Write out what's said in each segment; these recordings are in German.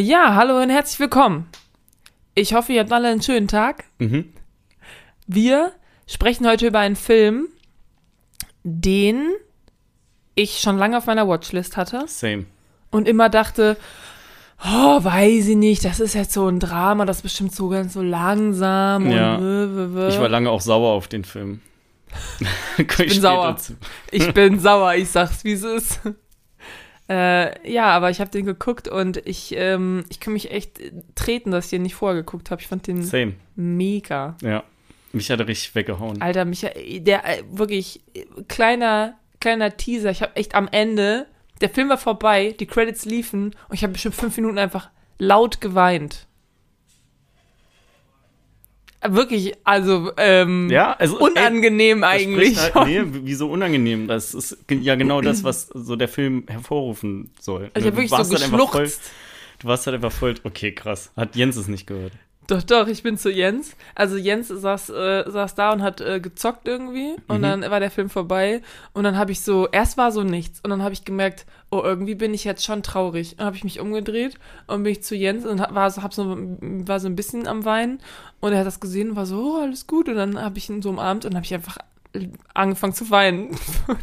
Ja, hallo und herzlich willkommen. Ich hoffe, ihr habt alle einen schönen Tag. Mhm. Wir sprechen heute über einen Film, den ich schon lange auf meiner Watchlist hatte Same. und immer dachte, oh, weiß ich nicht, das ist jetzt so ein Drama, das ist bestimmt so ganz so langsam Ja. und. Ich war lange auch sauer auf den Film. ich bin sauer. Ich bin sauer, ich sag's, wie es ist. Äh, ja, aber ich habe den geguckt und ich, ähm, ich kann mich echt treten, dass ich den nicht vorher geguckt habe. Ich fand den Same. mega. Ja. Mich hat er richtig weggehauen. Alter, Michael, der äh, wirklich äh, kleiner, kleiner Teaser. Ich habe echt am Ende, der Film war vorbei, die Credits liefen und ich habe bestimmt fünf Minuten einfach laut geweint. Wirklich, also ähm, Ja, also unangenehm ey, eigentlich. Halt, nee, wieso unangenehm? Das ist ja genau das, was so der Film hervorrufen soll. Also ich habe Du wirklich warst so halt einfach voll, geschluchzt. Du warst halt einfach voll, okay, krass. Hat Jens es nicht gehört. Doch, doch, ich bin zu Jens. Also Jens saß, äh, saß da und hat äh, gezockt irgendwie und Mhm. dann war der Film vorbei und dann habe ich so, erst war so nichts und dann habe ich gemerkt, oh, irgendwie bin ich jetzt schon traurig. Dann habe ich mich umgedreht und bin ich zu Jens und war, so, hab so, war so ein bisschen am Weinen und er hat das gesehen und war so, oh, alles gut und dann habe ich ihn so umarmt und habe ich einfach angefangen zu weinen.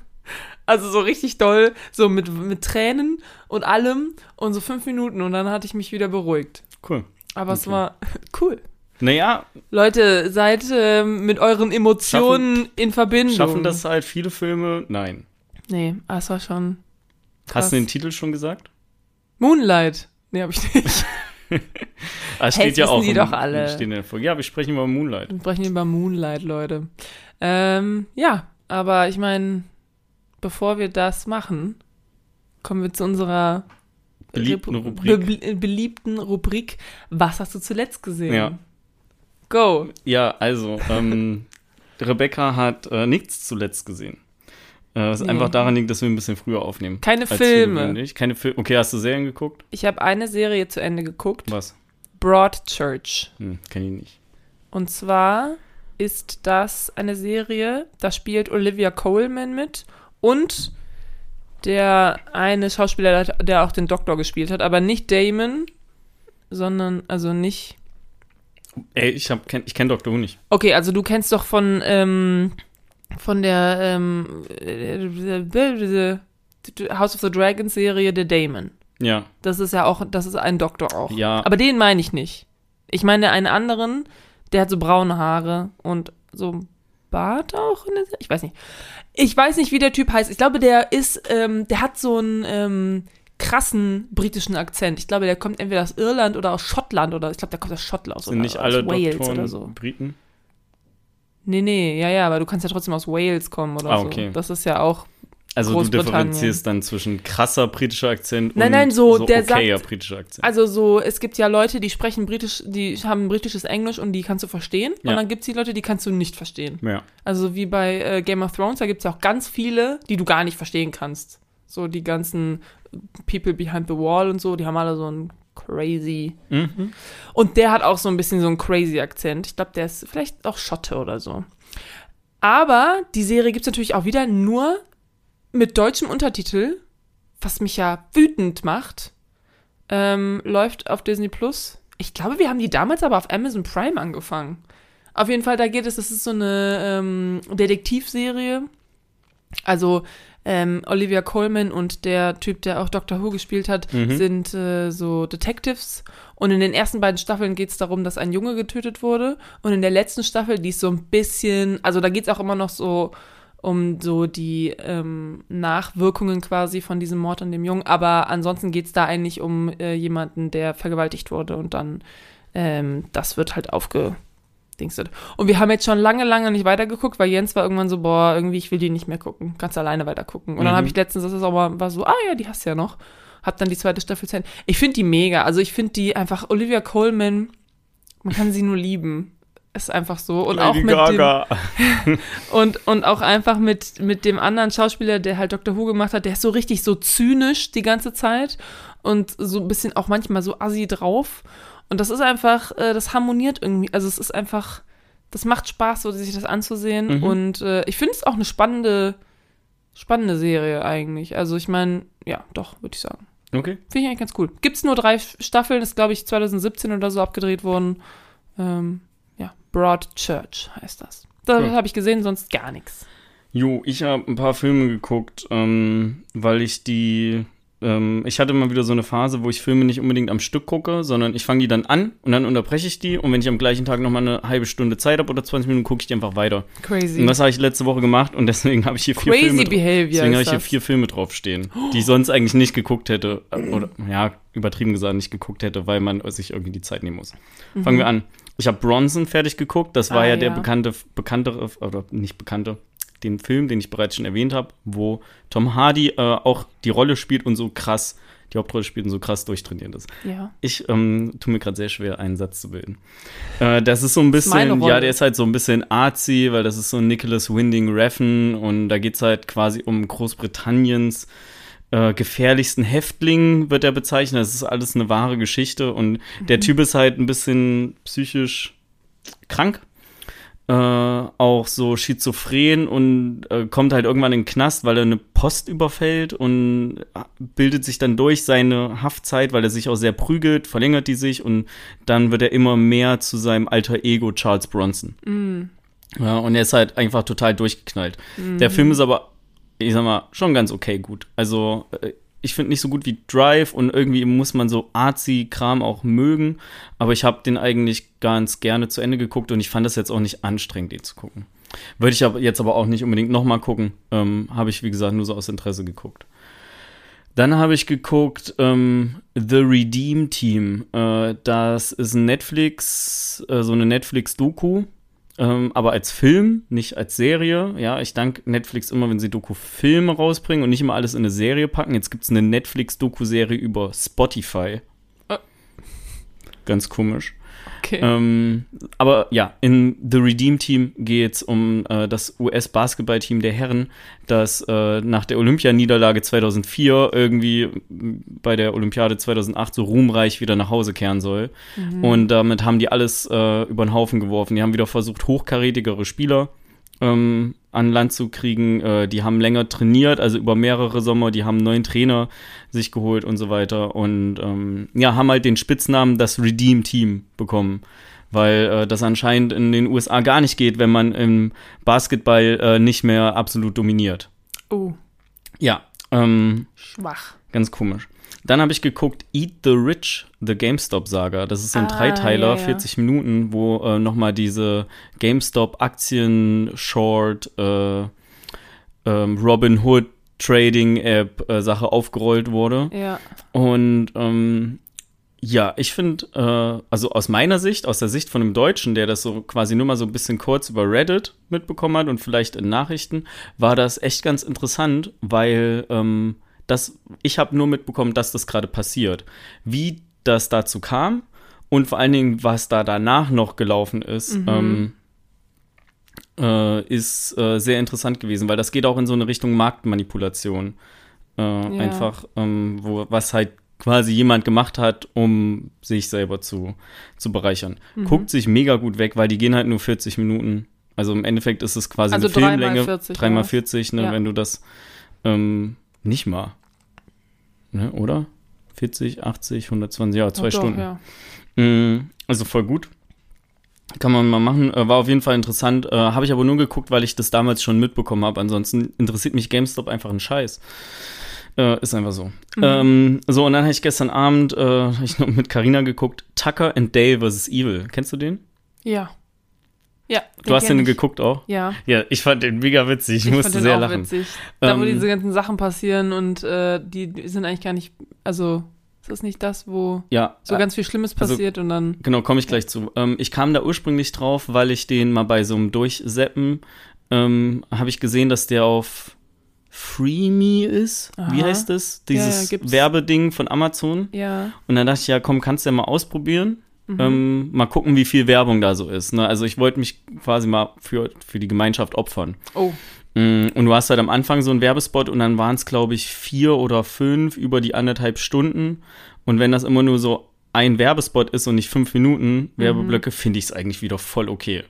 Also so richtig doll, so mit, mit Tränen und allem und so fünf Minuten und dann hatte ich mich wieder beruhigt. Cool. Aber es Okay. war cool. Naja, Leute, seid ähm, mit euren Emotionen in Verbindung. schaffen das halt viele Filme? Nein. Nee, ah, es war schon. Hast Krass. du den Titel schon gesagt? Moonlight. Nee, hab ich nicht. Ah, es steht ja wissen auch die im- doch alle. In der Folge. Ja, wir sprechen über Moonlight. Wir sprechen über Moonlight, Leute. Ähm, ja, aber ich meine, bevor wir das machen, kommen wir zu unserer Beliebten Rep- Rubrik. Be beliebten Rubrik. Was hast du zuletzt gesehen? Ja. Go. Ja, also, ähm, Rebecca hat äh, nichts zuletzt gesehen. Äh, was Nee. einfach daran liegt, dass wir ein bisschen früher aufnehmen. Keine Filme. Keine Filme. Okay, hast du Serien geguckt? Ich habe eine Serie zu Ende geguckt. Was? Broadchurch. Hm, kenn ich nicht. Und zwar ist das eine Serie, da spielt Olivia Coleman mit und der eine Schauspieler, der auch den Doktor gespielt hat, aber nicht Damon, sondern, also nicht. Ey, ich, hab, kenn, ich kenn Doctor Who nicht. Okay, also du kennst doch von, ähm, von der ähm, äh, House of the Dragons Serie der Damon. Ja, Das ist ja auch, das ist ein Doktor auch. ja. Aber den meine ich nicht. Ich meine einen anderen, der hat so braune Haare und so Bart auch. In der Se- ich weiß nicht. Ich weiß nicht, wie der Typ heißt. Ich glaube, der ist, ähm, der hat so einen ähm, krassen britischen Akzent. Ich glaube, der kommt entweder aus Irland oder aus Schottland oder ich glaube, der kommt aus Schottland sind oder nicht aus alle Wales Doktoren oder so. Briten? Nee, nee, ja, ja, aber du kannst ja trotzdem aus Wales kommen oder Ah, so. okay. Das ist ja auch. Also du differenzierst dann zwischen krasser britischer Akzent Nein, und nein, so, so der okayer sagt- britischer Akzent. Also so, es gibt ja Leute, die sprechen britisch, die haben britisches Englisch und die kannst du verstehen. Ja. Und dann gibt es die Leute, die kannst du nicht verstehen. ja. Also wie bei äh, Game of Thrones, da gibt es auch ganz viele, die du gar nicht verstehen kannst. So die ganzen People Behind the Wall und so, die haben alle so einen crazy. Mhm. Und der hat auch so ein bisschen so einen crazy Akzent. Ich glaube, der ist vielleicht auch Schotte oder so. Aber die Serie gibt es natürlich auch wieder nur mit deutschem Untertitel, was mich ja wütend macht. Ähm, läuft auf Disney Plus. Ich glaube, wir haben die damals aber auf Amazon Prime angefangen. Auf jeden Fall, da geht es, das ist so eine ähm, Detektivserie. Also ähm, Olivia Colman und der Typ, der auch Doctor Who gespielt hat, Mhm. sind äh, so Detectives. Und in den ersten beiden Staffeln geht es darum, dass ein Junge getötet wurde. Und in der letzten Staffel, die ist so ein bisschen, also da geht es auch immer noch so um so die ähm, Nachwirkungen quasi von diesem Mord an dem Jungen. Aber ansonsten geht es da eigentlich um äh, jemanden, der vergewaltigt wurde und dann ähm, das wird halt aufgedingstet. Und wir haben jetzt schon lange, lange nicht weitergeguckt, weil Jens war irgendwann so, boah, irgendwie, ich will die nicht mehr gucken. Kannst alleine weiter gucken. Und dann Mhm. habe ich letztens, das ist auch mal, war so, ah ja, die hast du ja noch. Hab dann die zweite Staffel zu Ende. Ich finde die mega. Also ich finde die einfach, Olivia Colman, man kann sie nur lieben. Ist einfach so. Und auch Lady mit dem, Gaga. und, und auch einfach mit, mit dem anderen Schauspieler, der halt Dr. Who gemacht hat, der ist so richtig so zynisch die ganze Zeit und so ein bisschen auch manchmal so assi drauf. Und das ist einfach, äh, das harmoniert irgendwie. Also es ist einfach, das macht Spaß, so sich das anzusehen. Mhm. Und äh, ich finde es auch eine spannende, spannende Serie eigentlich. Also ich meine, ja, doch, würde ich sagen. Okay. Finde ich eigentlich ganz cool. Gibt's nur drei Staffeln, ist glaube ich 2017 oder so abgedreht worden. Ähm, Broad Church heißt das. Das Cool. habe ich gesehen, sonst gar nichts. Jo, ich habe ein paar Filme geguckt, ähm, weil ich die. Ähm, ich hatte mal wieder so eine Phase, wo ich Filme nicht unbedingt am Stück gucke, sondern ich fange die dann an und dann unterbreche ich die und wenn ich am gleichen Tag nochmal eine halbe Stunde Zeit habe oder 20 Minuten, gucke ich die einfach weiter. Crazy. Und das habe ich letzte Woche gemacht und deswegen habe ich hier vier Crazy Filme. Behavior Deswegen habe ich hier vier Filme draufstehen, die ich sonst eigentlich nicht geguckt hätte. äh, Oder, ja, übertrieben gesagt, nicht geguckt hätte, weil man sich irgendwie die Zeit nehmen muss. Fangen wir an. Ich habe Bronson fertig geguckt. Das war. Ah, ja der ja. bekannte, bekanntere, oder nicht bekannte, den Film, den ich bereits schon erwähnt habe, wo Tom Hardy äh, auch die Rolle spielt und so krass, die Hauptrolle spielt und so krass durchtrainiert ist. ja. Ich ähm, tue mir gerade sehr schwer, einen Satz zu bilden. Äh, das ist so ein bisschen, ja, der ist halt so ein bisschen artsy, weil das ist so Nicholas Winding Refn und da geht es halt quasi um Großbritanniens äh, gefährlichsten Häftling, wird er bezeichnet. Das ist alles eine wahre Geschichte und Mhm. der Typ ist halt ein bisschen psychisch krank. Äh, auch so schizophren und äh, kommt halt irgendwann in den Knast, weil er eine Post überfällt und bildet sich dann durch seine Haftzeit, weil er sich auch sehr prügelt, verlängert die sich und dann wird er immer mehr zu seinem alter Ego Charles Bronson. Ja, und er ist halt einfach total durchgeknallt. Der Film ist aber, ich sag mal, schon ganz okay gut. Also, äh, ich finde nicht so gut wie Drive und irgendwie muss man so artsy-Kram auch mögen, aber ich habe den eigentlich ganz gerne zu Ende geguckt und ich fand das jetzt auch nicht anstrengend, den zu gucken. Würde ich jetzt aber auch nicht unbedingt nochmal gucken. Ähm, habe ich, wie gesagt, nur so aus Interesse geguckt. Dann habe ich geguckt ähm, The Redeem Team. Äh, das ist ein Netflix, äh, so eine Netflix-Doku, ähm, aber als Film, nicht als Serie. Ja, ich danke Netflix immer, wenn sie Doku-Filme rausbringen und nicht immer alles in eine Serie packen. Jetzt gibt es eine Netflix-Doku-Serie über Spotify. Äh. Ganz komisch. Okay. Ähm, aber ja, in The Redeem Team geht es um äh, das US-Basketballteam der Herren, das äh, nach der Olympianiederlage 2004 irgendwie bei der Olympiade 2008 so ruhmreich wieder nach Hause kehren soll. Und damit haben die alles äh, über den Haufen geworfen. Die haben wieder versucht, hochkarätigere Spieler ähm, an Land zu kriegen. Äh, die haben länger trainiert, also über mehrere Sommer. Die haben einen neuen Trainer sich geholt und so weiter. Und ähm, ja, haben halt den Spitznamen das Redeem Team bekommen. Weil äh, das anscheinend in den USA gar nicht geht, wenn man im Basketball äh, nicht mehr absolut dominiert. oh, Ja, ähm, schwach. ganz komisch. Dann habe ich geguckt Eat the Rich, The GameStop Saga. Das ist so ein Ah, Dreiteiler, ja, ja. 40 Minuten, wo äh, nochmal diese GameStop Aktien Short äh, ähm, Robin Hood Trading App äh, Sache aufgerollt wurde. Ja. Und ähm, ja, ich finde, äh, also aus meiner Sicht, aus der Sicht von einem Deutschen, der das so quasi nur mal so ein bisschen kurz über Reddit mitbekommen hat und vielleicht in Nachrichten, war das echt ganz interessant, weil ähm, das, ich habe nur mitbekommen, dass das gerade passiert. Wie das dazu kam und vor allen Dingen, was da danach noch gelaufen ist, ähm, äh, ist äh, sehr interessant gewesen, weil das geht auch in so eine Richtung Marktmanipulation. Äh, Einfach, ähm, wo, was halt quasi jemand gemacht hat, um sich selber zu, zu bereichern. Mhm. Guckt sich mega gut weg, weil die gehen halt nur 40 Minuten. Also im Endeffekt ist es quasi Also eine Filmlänge. 40 dreimal oder was? 40, ne, Ja. wenn du das ähm, nicht mal. Ne, oder? 40, 80, 120, ja, zwei Doch, Stunden. Ja. Mm, Also voll gut. Kann man mal machen. Äh, War auf jeden Fall interessant. Äh, habe ich aber nur geguckt, weil ich das damals schon mitbekommen habe. Ansonsten interessiert mich GameStop einfach ein Scheiß. Äh, ist einfach so. Mhm. Ähm, so, und dann habe ich gestern Abend äh, ich noch mit Carina geguckt. Tucker and Dale vs. Evil. Kennst du den? Ja. Ja. Du hast den ich. gegucht auch? Ja. Ja, ich fand den mega witzig. Ich, Ich musste fand den sehr auch lachen. witzig. Da, wo Ähm, diese ganzen Sachen passieren und äh, die, sind eigentlich gar nicht, also ist das nicht das, wo Ja, so äh, ganz viel Schlimmes also- passiert und dann. Genau, komme ich gleich zu. Ähm, ich kam da ursprünglich drauf, weil ich den mal bei so einem Durchseppen ähm, habe ich gesehen, dass der auf Freeme ist. Wie Aha. heißt das? Ja, ja, Dieses gibt's. Werbeding von Amazon. Ja. Und dann dachte ich, ja, komm, kannst du ja mal ausprobieren. Mhm. Ähm, mal gucken, wie viel Werbung da so ist. Ne? Also ich wollte mich quasi mal für, für die Gemeinschaft opfern. Oh. Mm, Und du hast halt am Anfang so einen Werbespot und dann waren es, glaube ich, vier oder fünf über die anderthalb Stunden. Und wenn das immer nur so ein Werbespot ist und nicht fünf Minuten Werbeblöcke, finde ich es eigentlich wieder voll okay.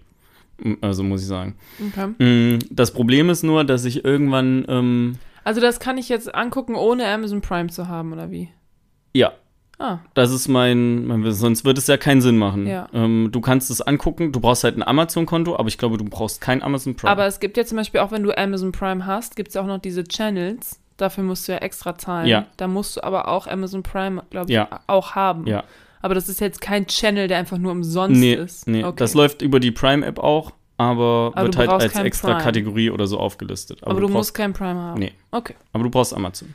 Also muss ich sagen. Okay. Mm, Das Problem ist nur, dass ich irgendwann, ähm, Also das kann ich jetzt angucken, ohne Amazon Prime zu haben, oder wie? Ja, Ah, das ist mein, mein sonst würde es ja keinen Sinn machen. Ja. Ähm, du kannst es angucken, du brauchst halt ein Amazon-Konto, aber ich glaube, du brauchst kein Amazon Prime. aber es gibt ja zum Beispiel auch, wenn du Amazon Prime hast, gibt es ja auch noch diese Channels. Dafür musst du ja extra zahlen. Ja. Da musst du aber auch Amazon Prime, glaube ich, Ja. auch haben. ja. Aber das ist jetzt kein Channel, der einfach nur umsonst Nee, ist. nee. Okay. das läuft über die Prime-App auch, aber, Aber wird du halt als extra Prime. Kategorie oder so aufgelistet. aber, du, brauchst, musst kein Prime haben. Nee. Okay. aber du brauchst Amazon.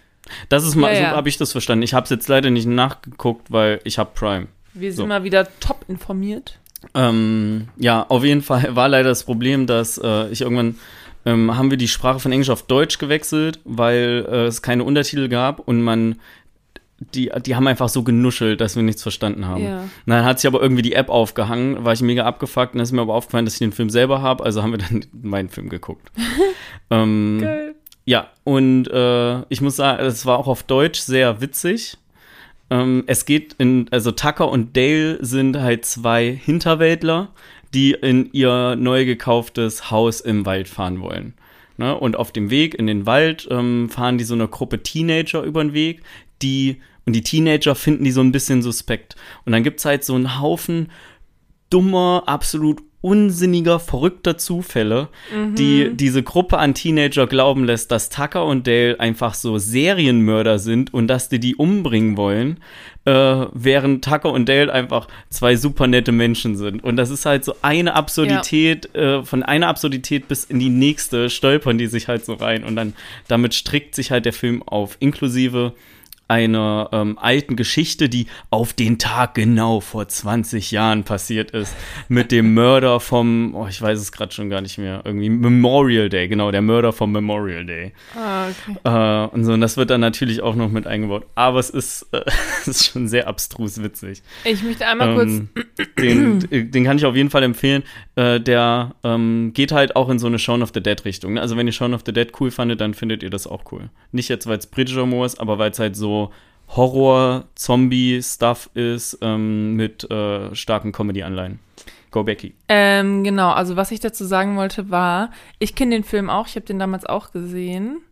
Das ist mal, Ja, so ja. habe ich das verstanden. Ich habe es jetzt leider nicht nachgeguckt, weil ich habe Prime. Wir sind So. mal wieder top informiert. Ähm, ja, auf jeden Fall war leider das Problem, dass äh, ich irgendwann ähm, haben wir die Sprache von Englisch auf Deutsch gewechselt, weil äh, es keine Untertitel gab und man die, die haben einfach so genuschelt, dass wir nichts verstanden haben. Und Dann hat sich aber irgendwie die App aufgehangen, war ich mega abgefuckt und dann ist mir aber aufgefallen, dass ich den Film selber habe, also haben wir dann meinen Film geguckt. ähm, Geil. Ja, und äh, ich muss sagen, es war auch auf Deutsch sehr witzig. Ähm, es geht in, also Tucker und Dale sind halt zwei Hinterwäldler, die in ihr neu gekauftes Haus im Wald fahren wollen. Ne? Und auf dem Weg in den Wald ähm, fahren die so eine Gruppe Teenager über den Weg, die und die Teenager finden die so ein bisschen suspekt. Und dann gibt's halt so einen Haufen dummer, absolut unsinniger, verrückter Zufälle, die diese Gruppe an Teenager glauben lässt, dass Tucker und Dale einfach so Serienmörder sind und dass die die umbringen wollen, äh, während Tucker und Dale einfach zwei super nette Menschen sind. Und das ist halt so eine Absurdität, äh, von einer Absurdität bis in die nächste stolpern die sich halt so rein. Und dann damit strickt sich halt der Film auf, inklusive einer ähm, alten Geschichte, die auf den Tag genau vor 20 Jahren passiert ist, mit dem Mörder vom, oh, ich weiß es gerade schon gar nicht mehr, irgendwie Memorial Day, genau, der Mörder vom Memorial Day. Ah, okay. Äh, und so, und das wird dann natürlich auch noch mit eingebaut. Aber es ist, äh, es ist schon sehr abstrus witzig. Ich möchte einmal kurz. Ähm, den, den kann ich auf jeden Fall empfehlen. Äh, der ähm, geht halt auch in so eine Shaun of the Dead Richtung. Ne? Also wenn ihr Shaun of the Dead cool fandet, dann findet ihr das auch cool. Nicht jetzt, weil es britischer Humor ist, aber weil es halt so Horror-Zombie-Stuff ist ähm, mit äh, starken Comedy-Anleihen. Go Becky. Ähm, genau, also was ich dazu sagen wollte war, ich kenne den Film auch, ich habe den damals auch gesehen.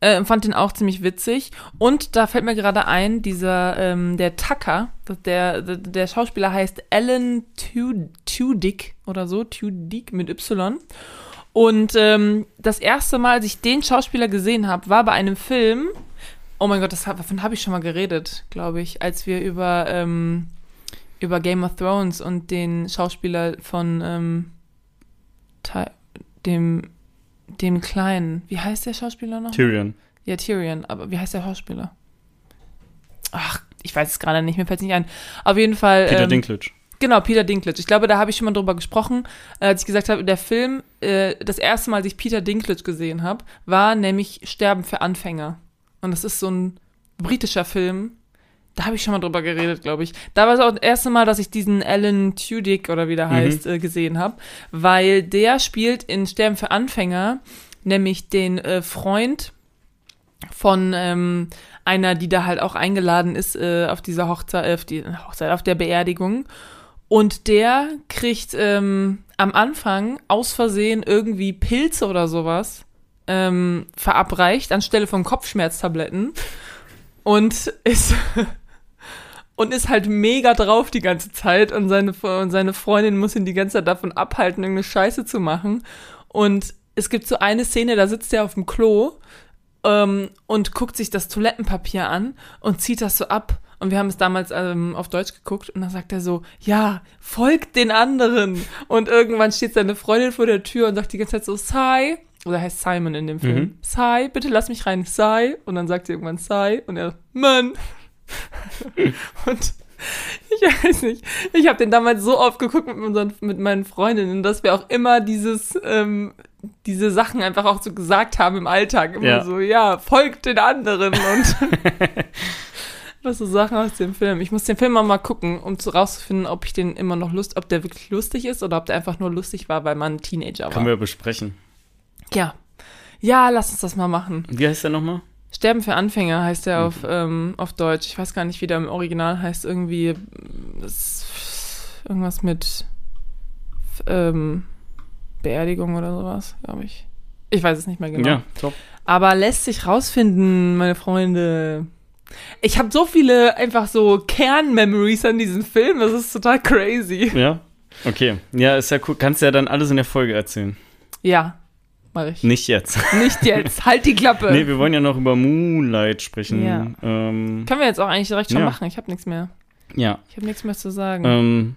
Äh, fand den auch ziemlich witzig. Und da fällt mir gerade ein, dieser, ähm, der Tucker, der, der, der Schauspieler heißt Alan Tu- Tudyk oder so, Tudyk mit Y. Und ähm, das erste Mal, als ich den Schauspieler gesehen habe, war bei einem Film. Oh mein Gott, das, davon habe ich schon mal geredet, glaube ich, als wir über, ähm, über Game of Thrones und den Schauspieler von ähm, dem, dem Kleinen. Wie heißt der Schauspieler noch? Tyrion. Ja, Tyrion, aber wie heißt der Schauspieler? Ach, ich weiß es gerade nicht, mir fällt es nicht ein. Auf jeden Fall. Peter ähm, Dinklage. Genau, Peter Dinklage. Ich glaube, da habe ich schon mal drüber gesprochen, äh, als ich gesagt habe, der Film, äh, das erste Mal, als ich Peter Dinklage gesehen habe, war nämlich Sterben für Anfänger. Und das ist so ein britischer Film. Da habe ich schon mal drüber geredet, glaube ich. Da war es auch das erste Mal, dass ich diesen Alan Tudyk oder wie der heißt, äh, gesehen habe, weil der spielt in Sterben für Anfänger nämlich den äh, Freund von ähm, einer, die da halt auch eingeladen ist äh, auf dieser Hochzeit, äh, auf die Hochzeit, auf der Beerdigung. Und der kriegt ähm, am Anfang aus Versehen irgendwie Pilze oder sowas ähm, verabreicht anstelle von Kopfschmerztabletten und ist und ist halt mega drauf die ganze Zeit und seine, und seine Freundin muss ihn die ganze Zeit davon abhalten, irgendeine Scheiße zu machen. Und es gibt so eine Szene, da sitzt er auf dem Klo ähm, und guckt sich das Toilettenpapier an und zieht das so ab. Und wir haben es damals ähm, auf Deutsch geguckt und dann sagt er so, ja, folgt den anderen. Und irgendwann steht seine Freundin vor der Tür und sagt die ganze Zeit so, Sai, oder heißt Simon in dem Film, Mhm. Sai, bitte lass mich rein, Sai. Und dann sagt sie irgendwann Sai und er, Mann. und ich weiß nicht, ich habe den damals so oft geguckt mit, unseren, mit meinen Freundinnen, dass wir auch immer dieses, ähm, diese Sachen einfach auch so gesagt haben im Alltag. Immer Ja. so, ja, folgt den anderen und was so Sachen aus dem Film. Ich muss den Film auch mal gucken, um zu rauszufinden, ob ich den immer noch lust, ob der wirklich lustig ist oder ob der einfach nur lustig war, weil man ein Teenager war. Können wir besprechen. Ja. Ja, lass uns das mal machen. Wie heißt der nochmal? Sterben für Anfänger heißt der Mhm. auf, ähm, auf Deutsch. Ich weiß gar nicht, wie der im Original heißt. Irgendwie irgendwas mit ähm, Beerdigung oder sowas, glaube ich. Ich weiß es nicht mehr genau. Ja, top. Aber lässt sich rausfinden, meine Freunde. Ich habe so viele einfach so Kern-Memories an diesem Film, das ist total crazy. Ja? Okay. Ja, ist ja cool. Kannst ja dann alles in der Folge erzählen. Ja, mach ich. Nicht jetzt. Nicht jetzt, halt die Klappe. nee, wir wollen ja noch über Moonlight sprechen. Ja. Ähm, Können wir jetzt auch eigentlich direkt schon Ja. machen, ich habe nichts mehr. ja. Ich habe nichts mehr zu sagen. Ähm,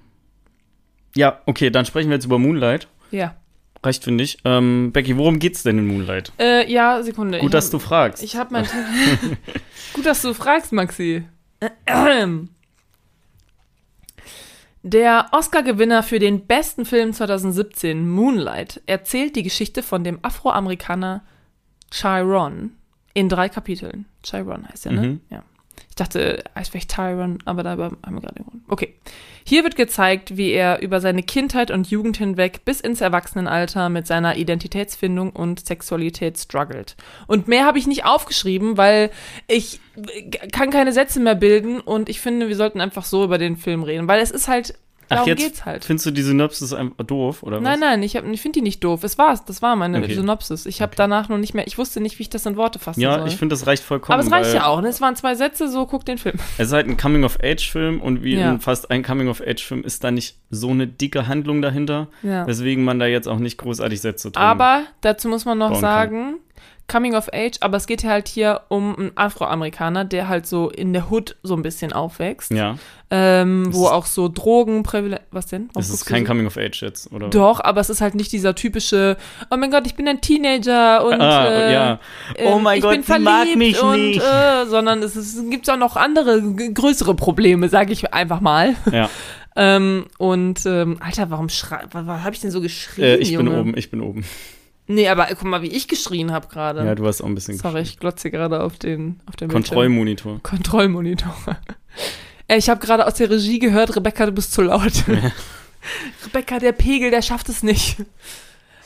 ja, okay, dann sprechen wir jetzt über Moonlight. ja. Reicht, finde ich. Ähm, Becky, worum geht's denn in Moonlight? Äh, ja, Sekunde. Gut, ich dass hab, du fragst. Ich habe mein. Gut, dass du fragst, Maxi. Der Oscar-Gewinner für den besten Film 2017, Moonlight, erzählt die Geschichte von dem Afroamerikaner Chiron in drei Kapiteln. Chiron heißt er, ne? Mhm. Ja. Ich dachte, er heißt vielleicht Tyron, aber da haben wir gerade den Okay. Hier wird gezeigt, wie er über seine Kindheit und Jugend hinweg bis ins Erwachsenenalter mit seiner Identitätsfindung und Sexualität struggelt. Und mehr habe ich nicht aufgeschrieben, weil ich kann keine Sätze mehr bilden und ich finde, wir sollten einfach so über den Film reden, weil es ist halt, darum Ach, jetzt geht's halt. findest du die Synopsis einfach doof, oder was? Nein, nein, ich, ich finde die nicht doof. Es war's, das war meine Okay. Synopsis. Ich habe Okay. danach noch nicht mehr, ich wusste nicht, wie ich das in Worte fassen Ja, soll. ich finde, das reicht vollkommen. aber es reicht ja auch, ne? Es waren zwei Sätze, so guck den Film. Es ist halt ein Coming-of-Age-Film und wie Ja. fast ein Coming-of-Age-Film ist da nicht so eine dicke Handlung dahinter, Ja. weswegen man da jetzt auch nicht großartig Sätze drin Aber dazu muss man noch sagen, Coming of Age, aber es geht ja halt hier um einen Afroamerikaner, der halt so in der Hood so ein bisschen aufwächst. Ja, Ähm, wo auch so Drogen, was denn? Warum es ist kein so? Coming-of-Age jetzt, oder? Doch, aber es ist halt nicht dieser typische, oh mein Gott, ich bin ein Teenager und Ah, äh, ja. ähm, Oh mein ich Gott, bin sie mag verliebt mich und, nicht. Äh, sondern es, ist, es gibt auch noch andere, größere Probleme, sage ich einfach mal. Ja, Ähm, und, ähm, Alter, warum was, was habe ich denn so geschrien, äh, ich Junge? bin oben, ich bin oben. Nee, aber guck mal, wie ich geschrien habe gerade. Ja, du hast auch ein bisschen Sorry, ich glotze gerade auf den auf den Bildschirm. Kontrollmonitor. Kontrollmonitor. Ey, ich habe gerade aus der Regie gehört, Rebecca, du bist zu laut. Rebecca, der Pegel, der schafft es nicht.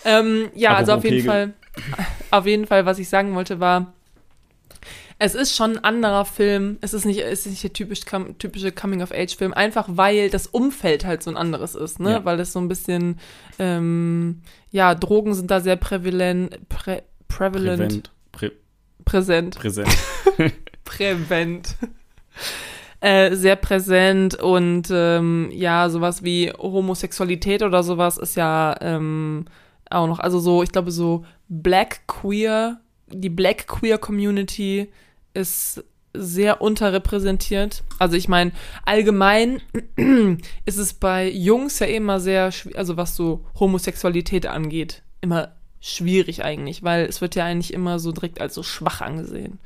Ähm, ja, also auf Apropos jeden Fall, auf jeden Fall, was ich sagen wollte, war, es ist schon ein anderer Film. Es ist nicht, es ist nicht der typisch, typische Coming-of-Age-Film, einfach weil das Umfeld halt so ein anderes ist, ne? Ja. Weil es so ein bisschen, ähm, ja, Drogen sind da sehr prävalent, prä, prevalent, Prävent. Prä präsent. präsent. Prävent. Äh, sehr präsent und ähm, ja, sowas wie Homosexualität oder sowas ist ja ähm, auch noch, also so, ich glaube, so Black Queer, die Black Queer Community ist sehr unterrepräsentiert. Also ich meine, allgemein ist es bei Jungs ja immer sehr, also was so Homosexualität angeht, immer schwierig eigentlich, weil es wird ja eigentlich immer so direkt als so schwach angesehen.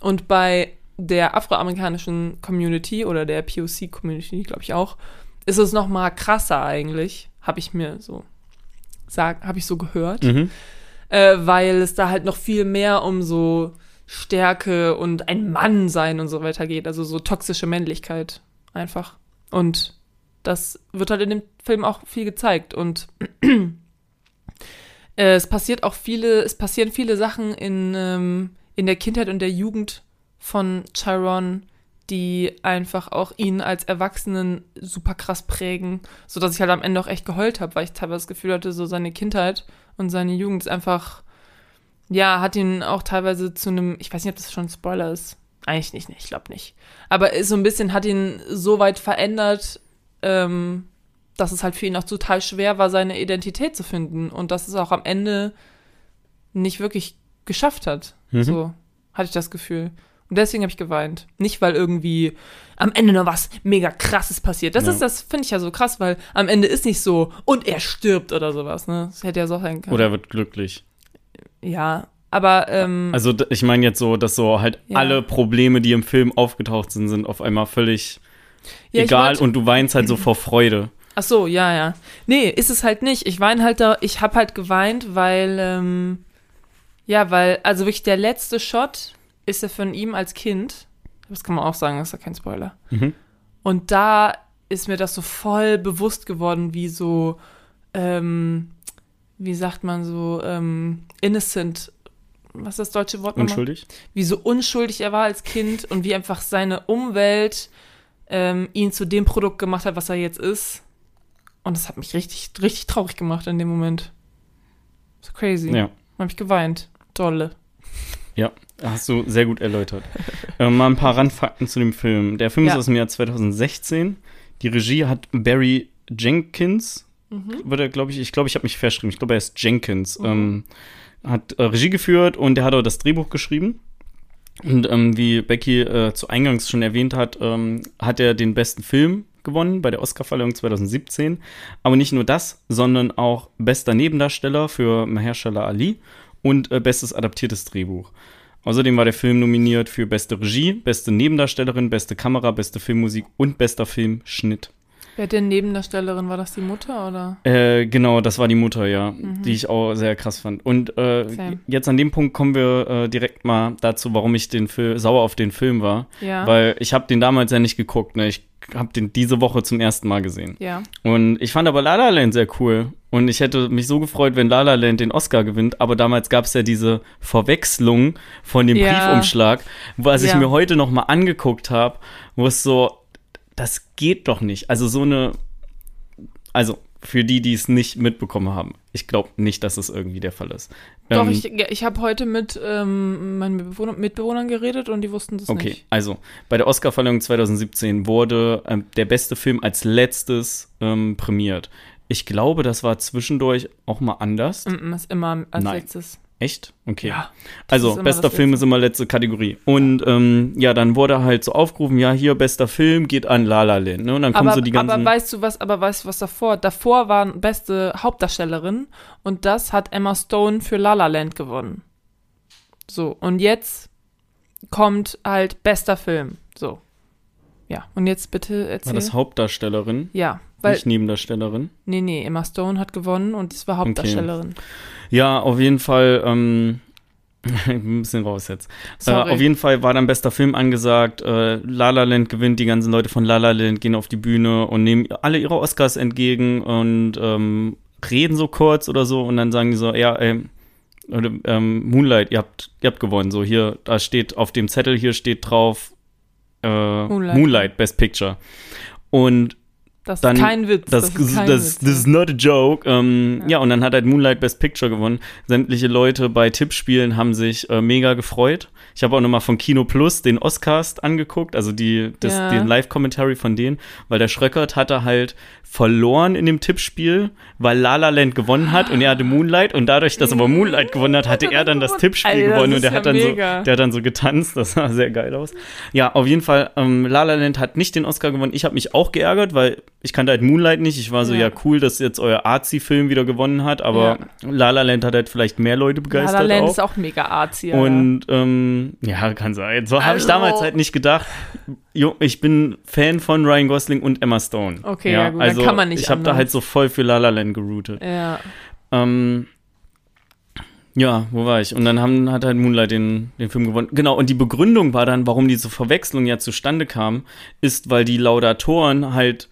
Und bei der afroamerikanischen Community oder der POC-Community, glaube ich auch, ist es noch mal krasser eigentlich, habe ich mir so sag, habe ich so gehört, mhm. äh, weil es da halt noch viel mehr um so Stärke und ein Mann sein und so weiter geht, also so toxische Männlichkeit einfach. Und das wird halt in dem Film auch viel gezeigt und äh, es passiert auch viele, es passieren viele Sachen in, ähm, in der Kindheit und der Jugend von Chiron, die einfach auch ihn als Erwachsenen super krass prägen, so dass ich halt am Ende auch echt geheult habe, weil ich teilweise das Gefühl hatte, so seine Kindheit und seine Jugend ist einfach, ja, hat ihn auch teilweise zu einem, ich weiß nicht, ob das schon ein Spoiler ist, eigentlich nicht, ne, ich glaube nicht, aber ist so ein bisschen, hat ihn so weit verändert, ähm, dass es halt für ihn auch total schwer war, seine Identität zu finden und dass es auch am Ende nicht wirklich geschafft hat. Mhm. So hatte ich das Gefühl. Und deswegen habe ich geweint. Nicht, weil irgendwie am Ende noch was mega krasses passiert. Das Ja. ist, das finde ich ja so krass, weil am Ende ist nicht so und er stirbt oder sowas, ne? Das hätte ja so sein können. Oder er wird glücklich. Ja, aber ähm, Also ich meine jetzt so, dass so halt Ja. alle Probleme, die im Film aufgetaucht sind, sind auf einmal völlig ja, egal und du weinst halt so vor Freude. Ach so, ja, ja. Nee, ist es halt nicht. Ich weine halt da, ich hab halt geweint, weil, ähm, ja, weil, also wirklich der letzte Shot ist ja von ihm als Kind. Das kann man auch sagen, das ist ja kein Spoiler. Mhm. Und da ist mir das so voll bewusst geworden, wie so, ähm, wie sagt man so, ähm, innocent, was ist das deutsche Wort nochmal? Unschuldig? wie so unschuldig er war als Kind und wie einfach seine Umwelt ähm, ihn zu dem Produkt gemacht hat, was er jetzt ist. Und das hat mich richtig, richtig traurig gemacht in dem Moment. So crazy. Ja. Hab ich geweint. Dolle. Ja, hast du sehr gut erläutert. äh, mal ein paar Randfakten zu dem Film. Der Film Ja. ist aus dem Jahr 2016. Die Regie hat Barry Jenkins. Mhm. Wird er, glaube ich, ich glaube, ich habe mich verschrieben. Ich glaube, er ist Jenkins. Ähm, hat äh, Regie geführt und der hat auch das Drehbuch geschrieben. Und ähm, wie Becky äh, zu Eingangs schon erwähnt hat, ähm, hat er den besten Film gewonnen bei der Oscarverleihung 2017. Aber nicht nur das, sondern auch bester Nebendarsteller für Mahershala Ali und äh, bestes adaptiertes Drehbuch. Außerdem war der Film nominiert für beste Regie, beste Nebendarstellerin, beste Kamera, beste Filmmusik und bester Filmschnitt. Wer denn Nebendarstellerin? War das die Mutter oder? Äh, genau, das war die Mutter, ja, die ich auch sehr krass fand. Und äh, jetzt an dem Punkt kommen wir äh, direkt mal dazu, warum ich den Film sauer auf den Film war, Ja. weil ich habe den damals ja nicht geguckt, ne? Ich habe den diese Woche zum ersten Mal gesehen. ja. Und ich fand aber La La Land sehr cool. Und ich hätte mich so gefreut, wenn La La Land den Oscar gewinnt. Aber damals gab es ja diese Verwechslung von dem Ja. Briefumschlag, was ich Ja. mir heute noch mal angeguckt habe, wo es so, das geht doch nicht. Also so eine, also für die, die es nicht mitbekommen haben. Ich glaube nicht, dass es irgendwie der Fall ist. Doch, Ähm, ich, ich habe heute mit ähm, meinen Mitbewohner, Mitbewohnern geredet und die wussten das Okay, nicht. also bei der Oscarverleihung 2017 wurde ähm, der beste Film als letztes ähm, prämiert. Ich glaube, das war zwischendurch auch mal anders. Mm, mm, ist immer als Nein. letztes. Echt? Okay. Ja. Also, bester Film ist immer letzte Kategorie. Und ähm, ja, dann wurde halt so aufgerufen, ja, hier, bester Film geht an La La Land. Ne? Und dann kommen Aber, so die ganzen. aber weißt du was, aber weißt du was davor? Davor war beste Hauptdarstellerin und das hat Emma Stone für La La Land gewonnen. So, und jetzt kommt halt bester Film. So. Ja, und jetzt bitte war erzähl. das Hauptdarstellerin, ja, weil, nicht Nebendarstellerin. nee, nee, Emma Stone hat gewonnen und es war Hauptdarstellerin. Ja, auf jeden Fall, ähm, ein bisschen raus jetzt. Äh, auf jeden Fall war dann bester Film angesagt. Äh, La La Land gewinnt, die ganzen Leute von La La Land gehen auf die Bühne und nehmen alle ihre Oscars entgegen und ähm, reden so kurz oder so und dann sagen die so, ja, ey, oder, ähm, Moonlight, ihr habt, ihr habt gewonnen. So, hier, da steht auf dem Zettel, hier steht drauf äh, Moonlight. Moonlight. Best Picture. Und Das Dann- ist kein Witz. das, Das, das, ist kein das, Witz. this is not a joke. Ähm, ja. Ja. und dann hat halt Moonlight Best Picture gewonnen. Sämtliche Leute bei Tippspielen haben sich äh, mega gefreut. Ich habe auch nochmal von Kino Plus den Oscast angeguckt, also die, das, Ja. den Live-Commentary von denen, weil der Schröckert hatte halt verloren in dem Tippspiel, weil La La Land gewonnen hat und er hatte Moonlight und dadurch, dass aber Moonlight gewonnen hat, hatte er dann das Tippspiel Alter, das gewonnen und der ja hat dann mega. so, der hat dann so getanzt, das sah sehr geil aus. Ja, auf jeden Fall, ähm, La La Land hat nicht den Oscar gewonnen. Ich habe mich auch geärgert, weil ich kannte halt Moonlight nicht. Ich war so, ja, Ja. cool, dass jetzt euer Arzi-Film wieder gewonnen hat, aber La La Land hat halt vielleicht mehr Leute La begeistert La Land auch. ist auch mega ja. Und ähm, ja, kann sein. So habe ich Also- damals halt nicht gedacht. Jo, ich bin Fan von Ryan Gosling und Emma Stone. Okay, ja gut, also kann man nicht Ich habe da halt so voll für La La Land geroutet. Ja. Ähm, ja, wo war ich? Und dann haben, hat halt Moonlight den, den Film gewonnen. Genau, und die Begründung war dann, warum diese Verwechslung ja zustande kam, ist, weil die Laudatoren halt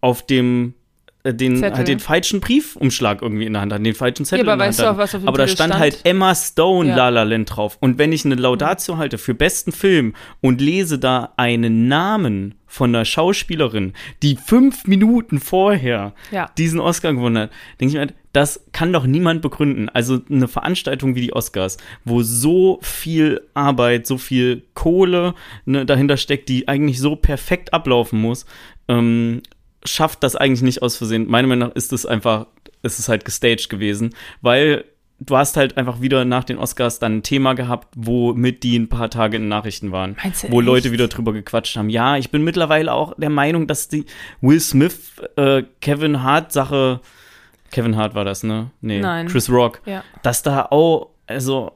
auf dem äh, den, Zettel. halt den falschen Briefumschlag irgendwie in der Hand hatten, den falschen Zettel Ja, aber in der weißt Hand du auf dem Aber da stand, stand? halt Emma Stone Ja. La La Land drauf. Und wenn ich eine Laudatio halte für besten Film und lese da einen Namen von einer Schauspielerin, die fünf Minuten vorher Ja. diesen Oscar gewonnen hat, denke ich mir, halt, das kann doch niemand begründen. Also eine Veranstaltung wie die Oscars, wo so viel Arbeit, so viel Kohle ne, dahinter steckt, die eigentlich so perfekt ablaufen muss, ähm, schafft das eigentlich nicht aus Versehen. Meiner Meinung nach ist es einfach, ist es halt gestaged gewesen, weil du hast halt einfach wieder nach den Oscars dann ein Thema gehabt, womit die ein paar Tage in den Nachrichten waren. Meinst du wo echt? Leute wieder drüber gequatscht haben. Ja, ich bin mittlerweile auch der Meinung, dass die Will Smith, äh, Kevin Hart Sache, Kevin Hart war das, ne? Nee, Nein. Chris Rock, Ja. dass da auch, also,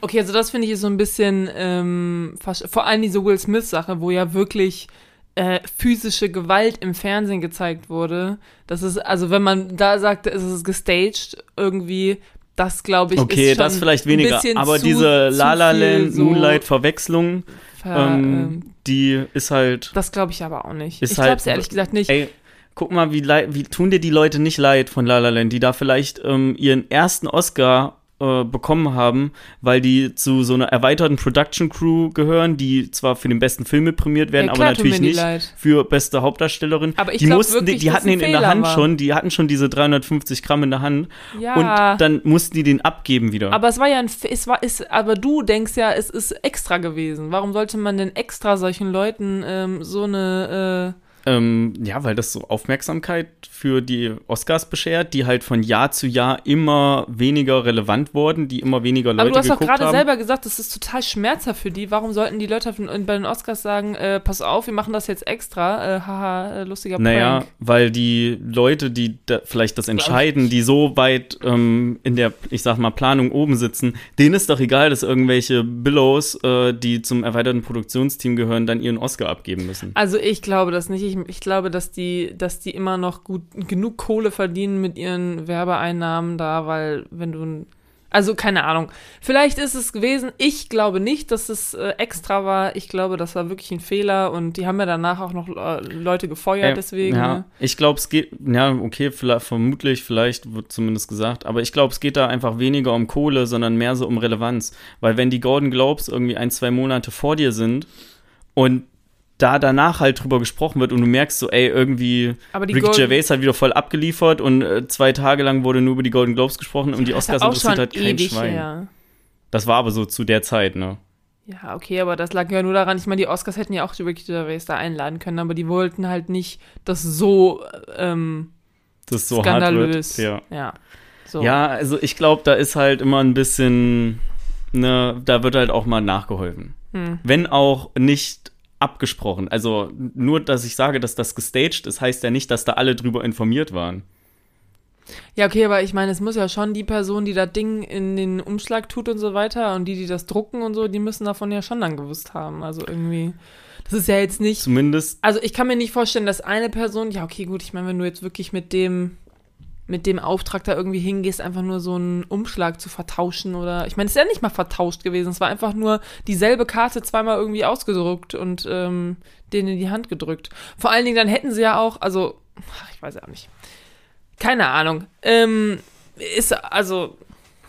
Okay, also das finde ich ist so ein bisschen, ähm, vor allem diese Will Smith-Sache, wo ja wirklich äh, physische Gewalt im Fernsehen gezeigt wurde. Das ist, also wenn man da sagt, es ist gestaged, irgendwie, das glaube ich okay, ist schon das vielleicht weniger, aber zu- diese La La Land, so Moonlight Verwechslung, ver- ähm, ähm, die ist halt, das glaube ich aber auch nicht. ist ich halt- glaube es ehrlich gesagt nicht. ey, guck mal, wie, wie tun dir die Leute nicht leid von La La Land, die da vielleicht ähm, ihren ersten Oscar äh, bekommen haben, weil die zu so einer erweiterten Production Crew gehören, die zwar für den besten Film mit prämiert werden, Ja, aber klar, tut natürlich nicht leid. für beste Hauptdarstellerin. Aber ich die glaub mussten, wirklich, die, die hatten ihn in der Fehler Hand war. schon, die hatten schon diese 350 Gramm in der Hand Ja. und dann mussten die den abgeben wieder. aber es war ja ein, es war, ist, aber du denkst ja, es ist extra gewesen. Warum sollte man denn extra solchen Leuten ähm, so eine, Ähm, ja, weil das so Aufmerksamkeit für die Oscars beschert, die halt von Jahr zu Jahr immer weniger relevant wurden, die immer weniger äh, aber Leute du hast doch geguckt gerade haben. selber gesagt, das ist total schmerzhaft für die. Warum sollten die Leute bei den Oscars sagen, äh, pass auf, wir machen das jetzt extra, äh, haha, äh, lustiger Naja, Prank. weil die Leute, die da vielleicht das entscheiden, die so weit ähm, in der, ich sag mal, Planung oben sitzen, denen ist doch egal, dass irgendwelche Billows, äh, die zum erweiterten Produktionsteam gehören, dann ihren Oscar abgeben müssen. Also ich glaube das nicht. Ich, ich glaube, dass die, dass die immer noch gut genug Kohle verdienen mit ihren Werbeeinnahmen da, weil wenn du also keine Ahnung. Vielleicht ist es gewesen. Ich glaube nicht, dass es äh, extra war. Ich glaube, das war wirklich ein Fehler und die haben ja danach auch noch äh, Leute gefeuert Äh, deswegen. Ja, ne? ich glaube, es geht, ja, okay, vielleicht, vermutlich, vielleicht wird zumindest gesagt, aber ich glaube, es geht da einfach weniger um Kohle, sondern mehr so um Relevanz. Weil wenn die Golden Globes irgendwie ein, zwei Monate vor dir sind und da danach halt drüber gesprochen wird und du merkst so, ey, irgendwie Aber die Ricky Golden- Gervais hat wieder voll abgeliefert und äh, zwei Tage lang wurde nur über die Golden Globes gesprochen und die Oscars interessiert halt kein Schwein. her. Das war aber so zu der Zeit, ne? Ja, okay, aber das lag ja nur daran, ich meine, die Oscars hätten ja auch Ricky Gervais da einladen können, aber die wollten halt nicht das so ähm, Das so skandalös. hart wird. Ja. ja. So. Ja, also ich glaube, da ist halt immer ein bisschen, ne, da wird halt auch mal nachgeholfen. Hm. Wenn auch nicht abgesprochen. Also nur, dass ich sage, dass das gestaged ist, heißt ja nicht, dass da alle drüber informiert waren. Ja, okay, aber ich meine, es muss ja schon die Person, die das Ding in den Umschlag tut und so weiter und die, die das drucken und so, die müssen davon ja schon dann gewusst haben. Also irgendwie, das ist ja jetzt nicht. Zumindest, Also ich kann mir nicht vorstellen, dass eine Person, ja, okay, gut, ich meine, wenn du jetzt wirklich mit dem, mit dem Auftrag da irgendwie hingehst, einfach nur so einen Umschlag zu vertauschen oder, ich meine, es ist ja nicht mal vertauscht gewesen, es war einfach nur dieselbe Karte zweimal irgendwie ausgedruckt und ähm, denen in die Hand gedrückt. Vor allen Dingen, dann hätten sie ja auch, also, ach, ich weiß ja auch nicht. Keine Ahnung. Ähm, ist, also,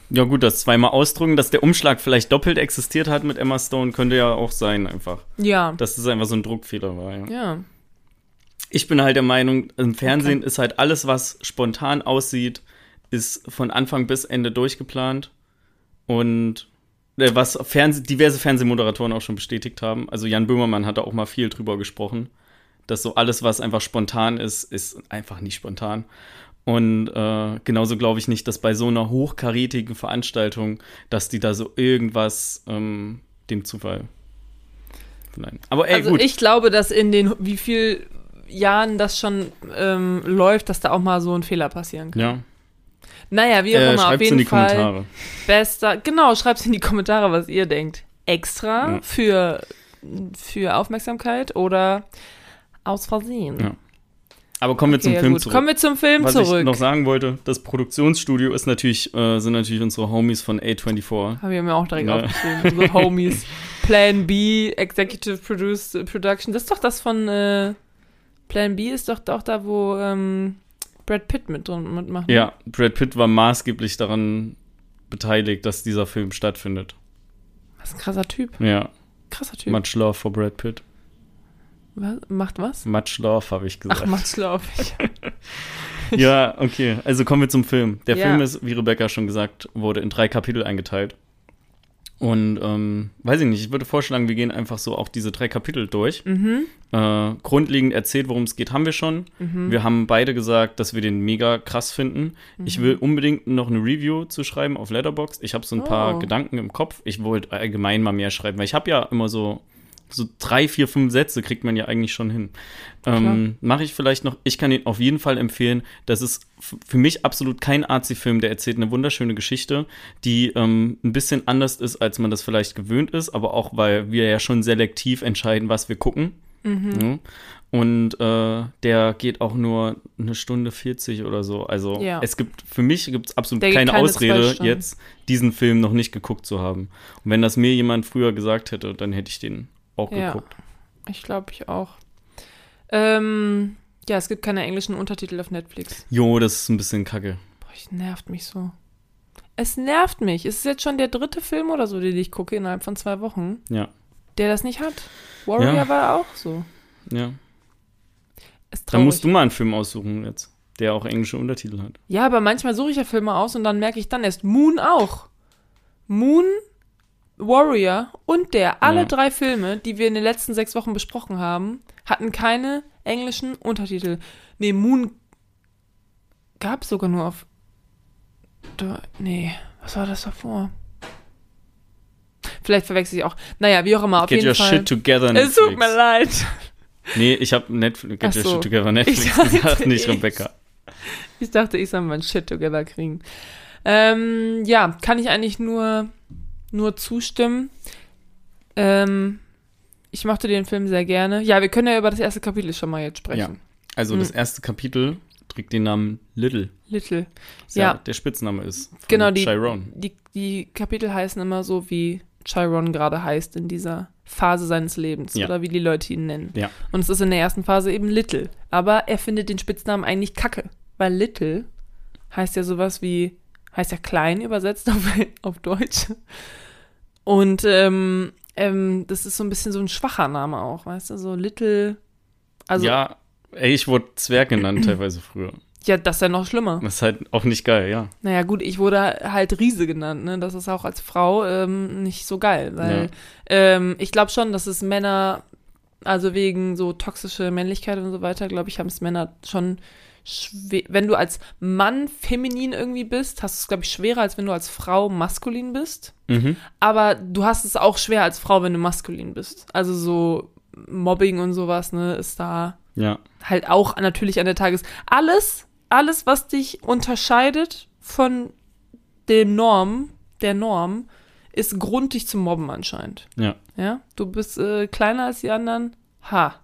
ja gut, das zweimal ausdrücken, dass der Umschlag vielleicht doppelt existiert hat mit Emma Stone, könnte ja auch sein einfach. ja. Dass es einfach so ein Druckfehler war, ja. Ja. Ich bin halt der Meinung, im Fernsehen ist halt alles, was spontan aussieht, ist von Anfang bis Ende durchgeplant. Und äh, was Fernseh diverse Fernsehmoderatoren auch schon bestätigt haben. Also Jan Böhmermann hat da auch mal viel drüber gesprochen, dass so alles, was einfach spontan ist, ist einfach nicht spontan. Und äh, genauso glaube ich nicht, dass bei so einer hochkarätigen Veranstaltung, dass die da so irgendwas ähm, dem Zufall. Nein. Aber ey, also gut. ich glaube, dass in den wie viel Jahren das schon ähm, läuft, dass da auch mal so ein Fehler passieren kann. ja. Naja, wie auch Äh, immer, auf jeden in die Fall. Kommentare. Bester, genau, schreibt in die Kommentare, was ihr denkt. Extra Ja. für, für Aufmerksamkeit oder aus Versehen. Ja. Aber kommen wir Okay, zum Film gut. zurück. Kommen wir zum Film Was ich zurück. noch sagen wollte, das Produktionsstudio ist natürlich, äh, sind natürlich unsere Homies von A24. Haben wir mir auch direkt Ja. aufgeschrieben. Unsere Homies. Plan B, Executive Produce, Production. Das ist doch das von äh, Plan B ist doch auch da, wo ähm, Brad Pitt mit drin mitmacht. ne? Ja, Brad Pitt war maßgeblich daran beteiligt, dass dieser Film stattfindet. Was ein krasser Typ. Ja, Krasser Typ. much love for Brad Pitt. Was? Macht was? Much love, habe ich gesagt. Ach, macht's lauf. Ja, okay. Also kommen wir zum Film. Der Ja. Film ist, wie Rebecca schon gesagt wurde, in drei Kapitel eingeteilt. Und ähm, weiß ich nicht, ich würde vorschlagen, wir gehen einfach so auch diese drei Kapitel durch. Mhm. Äh, grundlegend erzählt, worum es geht, haben wir schon. Mhm. Wir haben beide gesagt, dass wir den mega krass finden. Ich will unbedingt noch eine Review zu schreiben auf Letterboxd. Ich habe so ein paar Oh. Gedanken im Kopf. Ich wollte allgemein mal mehr schreiben, weil ich habe ja immer so so drei, vier, fünf Sätze kriegt man ja eigentlich schon hin. Ähm, Mache ich vielleicht noch. Ich kann ihn auf jeden Fall empfehlen. Das ist für mich absolut kein Arzi-Film. Der erzählt eine wunderschöne Geschichte, die ähm, ein bisschen anders ist, als man das vielleicht gewöhnt ist, aber auch, weil wir ja schon selektiv entscheiden, was wir gucken. Ja. Und äh, der geht auch nur eine Stunde 40 oder so. Also Ja. es gibt, für mich gibt es absolut keine, keine Ausrede, jetzt diesen Film noch nicht geguckt zu haben. Und wenn das mir jemand früher gesagt hätte, dann hätte ich den auch Ja. geguckt. Ich glaube, ich auch. Ähm, ja, es gibt keine englischen Untertitel auf Netflix. Jo, das ist ein bisschen kacke. Boah, ich nervt mich so. Es nervt mich. Es ist jetzt schon der dritte Film oder so, den ich gucke innerhalb von zwei Wochen, Ja, der das nicht hat. Warrior Ja. war auch so. ja. Dann musst du mal einen Film aussuchen jetzt, der auch englische Untertitel hat. Ja, aber manchmal suche ich ja Filme aus und dann merke ich dann erst Moon auch. Moon, Warrior und der, alle Ja. drei Filme, die wir in den letzten sechs Wochen besprochen haben, hatten keine englischen Untertitel. Nee, Moon gab es sogar nur auf. Da, nee, was war das davor? Vielleicht verwechsel ich auch. Naja, wie auch immer, auf Get jeden your Fall. shit together, es Netflix. tut mir leid. Nee, ich habe Netflix, Get Ach your so. shit together, Netflix Ich dachte, gesagt, nicht ich- Rebecca. Ich dachte, ich soll mein Shit together kriegen. Ähm, ja, kann ich eigentlich nur, nur zustimmen. Ähm, ich mochte den Film sehr gerne. Ja, wir können ja über das erste Kapitel schon mal jetzt sprechen. Also das Hm. erste Kapitel trägt den Namen Little. Little. Was Ja. der Spitzname ist. Genau, die- Chiron. Die, die Kapitel heißen immer so, wie Chiron gerade heißt in dieser Phase seines Lebens Ja. oder wie die Leute ihn nennen. Ja. Und es ist in der ersten Phase eben Little. Aber er findet den Spitznamen eigentlich kacke, weil Little heißt ja sowas wie, heißt ja klein übersetzt auf, auf Deutsch. Und ähm, ähm, das ist so ein bisschen so ein schwacher Name auch, weißt du, so Little. Also, ja, ja, ey, ich wurde Zwerg genannt teilweise früher. das ist ja noch schlimmer. Das ist halt auch nicht geil, ja. Naja, gut, ich wurde halt Riese genannt, ne? Das ist auch als Frau ähm, nicht so geil, weil ähm, ich glaube schon, dass es Männer, also wegen so toxische Männlichkeit und so weiter, glaube ich, haben es Männer schon. Wenn du als Mann feminin irgendwie bist, hast du es, glaube ich, schwerer, als wenn du als Frau maskulin bist. Mhm. Aber du hast es auch schwer als Frau, wenn du maskulin bist. Also so Mobbing und sowas, ne, ist da Ja. halt auch natürlich an der Tages. Alles, alles, was dich unterscheidet von dem Norm, der Norm, ist Grund, dich zu mobben anscheinend. Ja. Ja, du bist äh, kleiner als die anderen. Ha,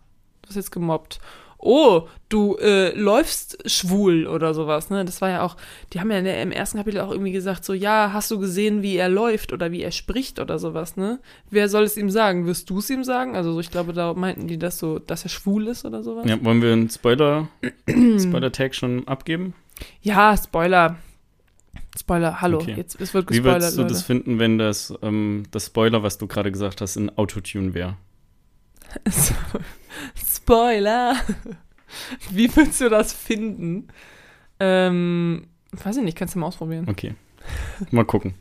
du bist jetzt gemobbt. Oh, du äh, läufst schwul oder sowas, ne? Das war ja auch, die haben ja der, im ersten Kapitel auch irgendwie gesagt, so, ja, hast du gesehen, wie er läuft oder wie er spricht oder sowas, ne? Wer soll es ihm sagen? Wirst du es ihm sagen? Also so, ich glaube, da meinten die das so, dass er schwul ist oder sowas. ja. Wollen wir einen Spoiler, Spoiler-Tag schon abgeben? Ja, Spoiler. Spoiler, hallo. Okay. Jetzt es wird Wie gespoilert, würdest du Leute. das finden, wenn das, ähm, das Spoiler, was du gerade gesagt hast, in Autotune wäre? Spoiler. Wie würdest du das finden? Ähm, weiß ich nicht, kannst du mal ausprobieren. Okay. Mal gucken.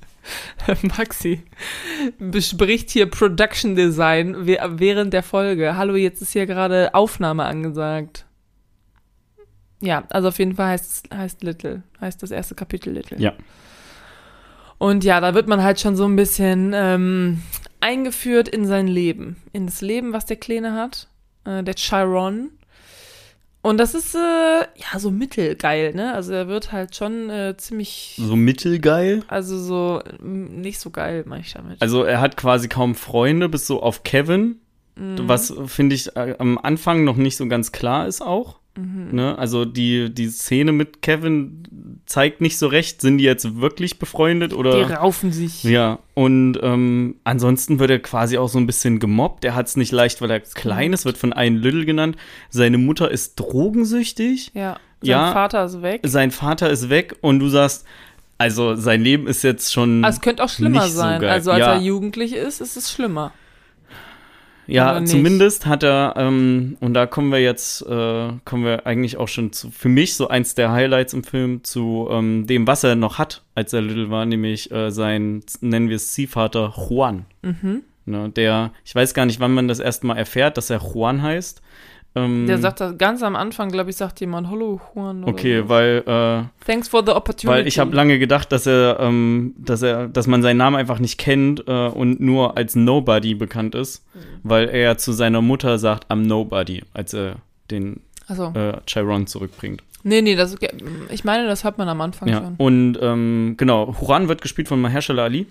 Maxi bespricht hier Production Design während der Folge. Hallo, jetzt ist hier gerade Aufnahme angesagt. Ja, also auf jeden Fall heißt heißt Little, heißt das erste Kapitel Little. Ja. Und ja, da wird man halt schon so ein bisschen ähm, eingeführt in sein Leben, in das Leben, was der Kleine hat, äh, der Chiron. Und das ist äh, ja so mittelgeil, ne? Also er wird halt schon äh, ziemlich, So mittelgeil. also so nicht so geil, meine ich damit. Also er hat quasi kaum Freunde, bis so auf Kevin, Mhm. was finde ich äh, am Anfang noch nicht so ganz klar ist auch. Mhm. Ne? Also die, die Szene mit Kevin zeigt nicht so recht, sind die jetzt wirklich befreundet Die oder. raufen sich. Ja, und ähm, ansonsten wird er quasi auch so ein bisschen gemobbt. Er hat es nicht leicht, weil er klein ist, wird von einem Little genannt. Seine Mutter ist drogensüchtig. Ja. Sein Ja. Vater ist weg. Sein Vater ist weg und du sagst, also sein Leben ist jetzt schon. Also es könnte auch schlimmer so sein. geil. also als Ja. er jugendlich ist, ist es schlimmer. Ja, zumindest hat er, ähm, und da kommen wir jetzt, äh, kommen wir eigentlich auch schon zu, für mich so eins der Highlights im Film, zu ähm, dem, was er noch hat, als er little war, nämlich äh, sein, nennen wir es Ziehvater Juan. Mhm. Ne, der, ich weiß gar nicht, wann man das erste Mal erfährt, dass er Juan heißt. Ähm, Der sagt das ganz am Anfang, glaube ich, sagt jemand, Hallo Juan. Okay, so. weil, äh, Thanks for the opportunity. weil ich habe lange gedacht, dass er, ähm, dass er, dass man seinen Namen einfach nicht kennt äh, und nur als Nobody bekannt ist, Mhm. weil er zu seiner Mutter sagt, I'm Nobody, als er den Also, äh, Chiron zurückbringt. nee, nee, das, ich meine, das hat man am Anfang Ja. schon. Und ähm, genau, Huran wird gespielt von Mahershala Ali.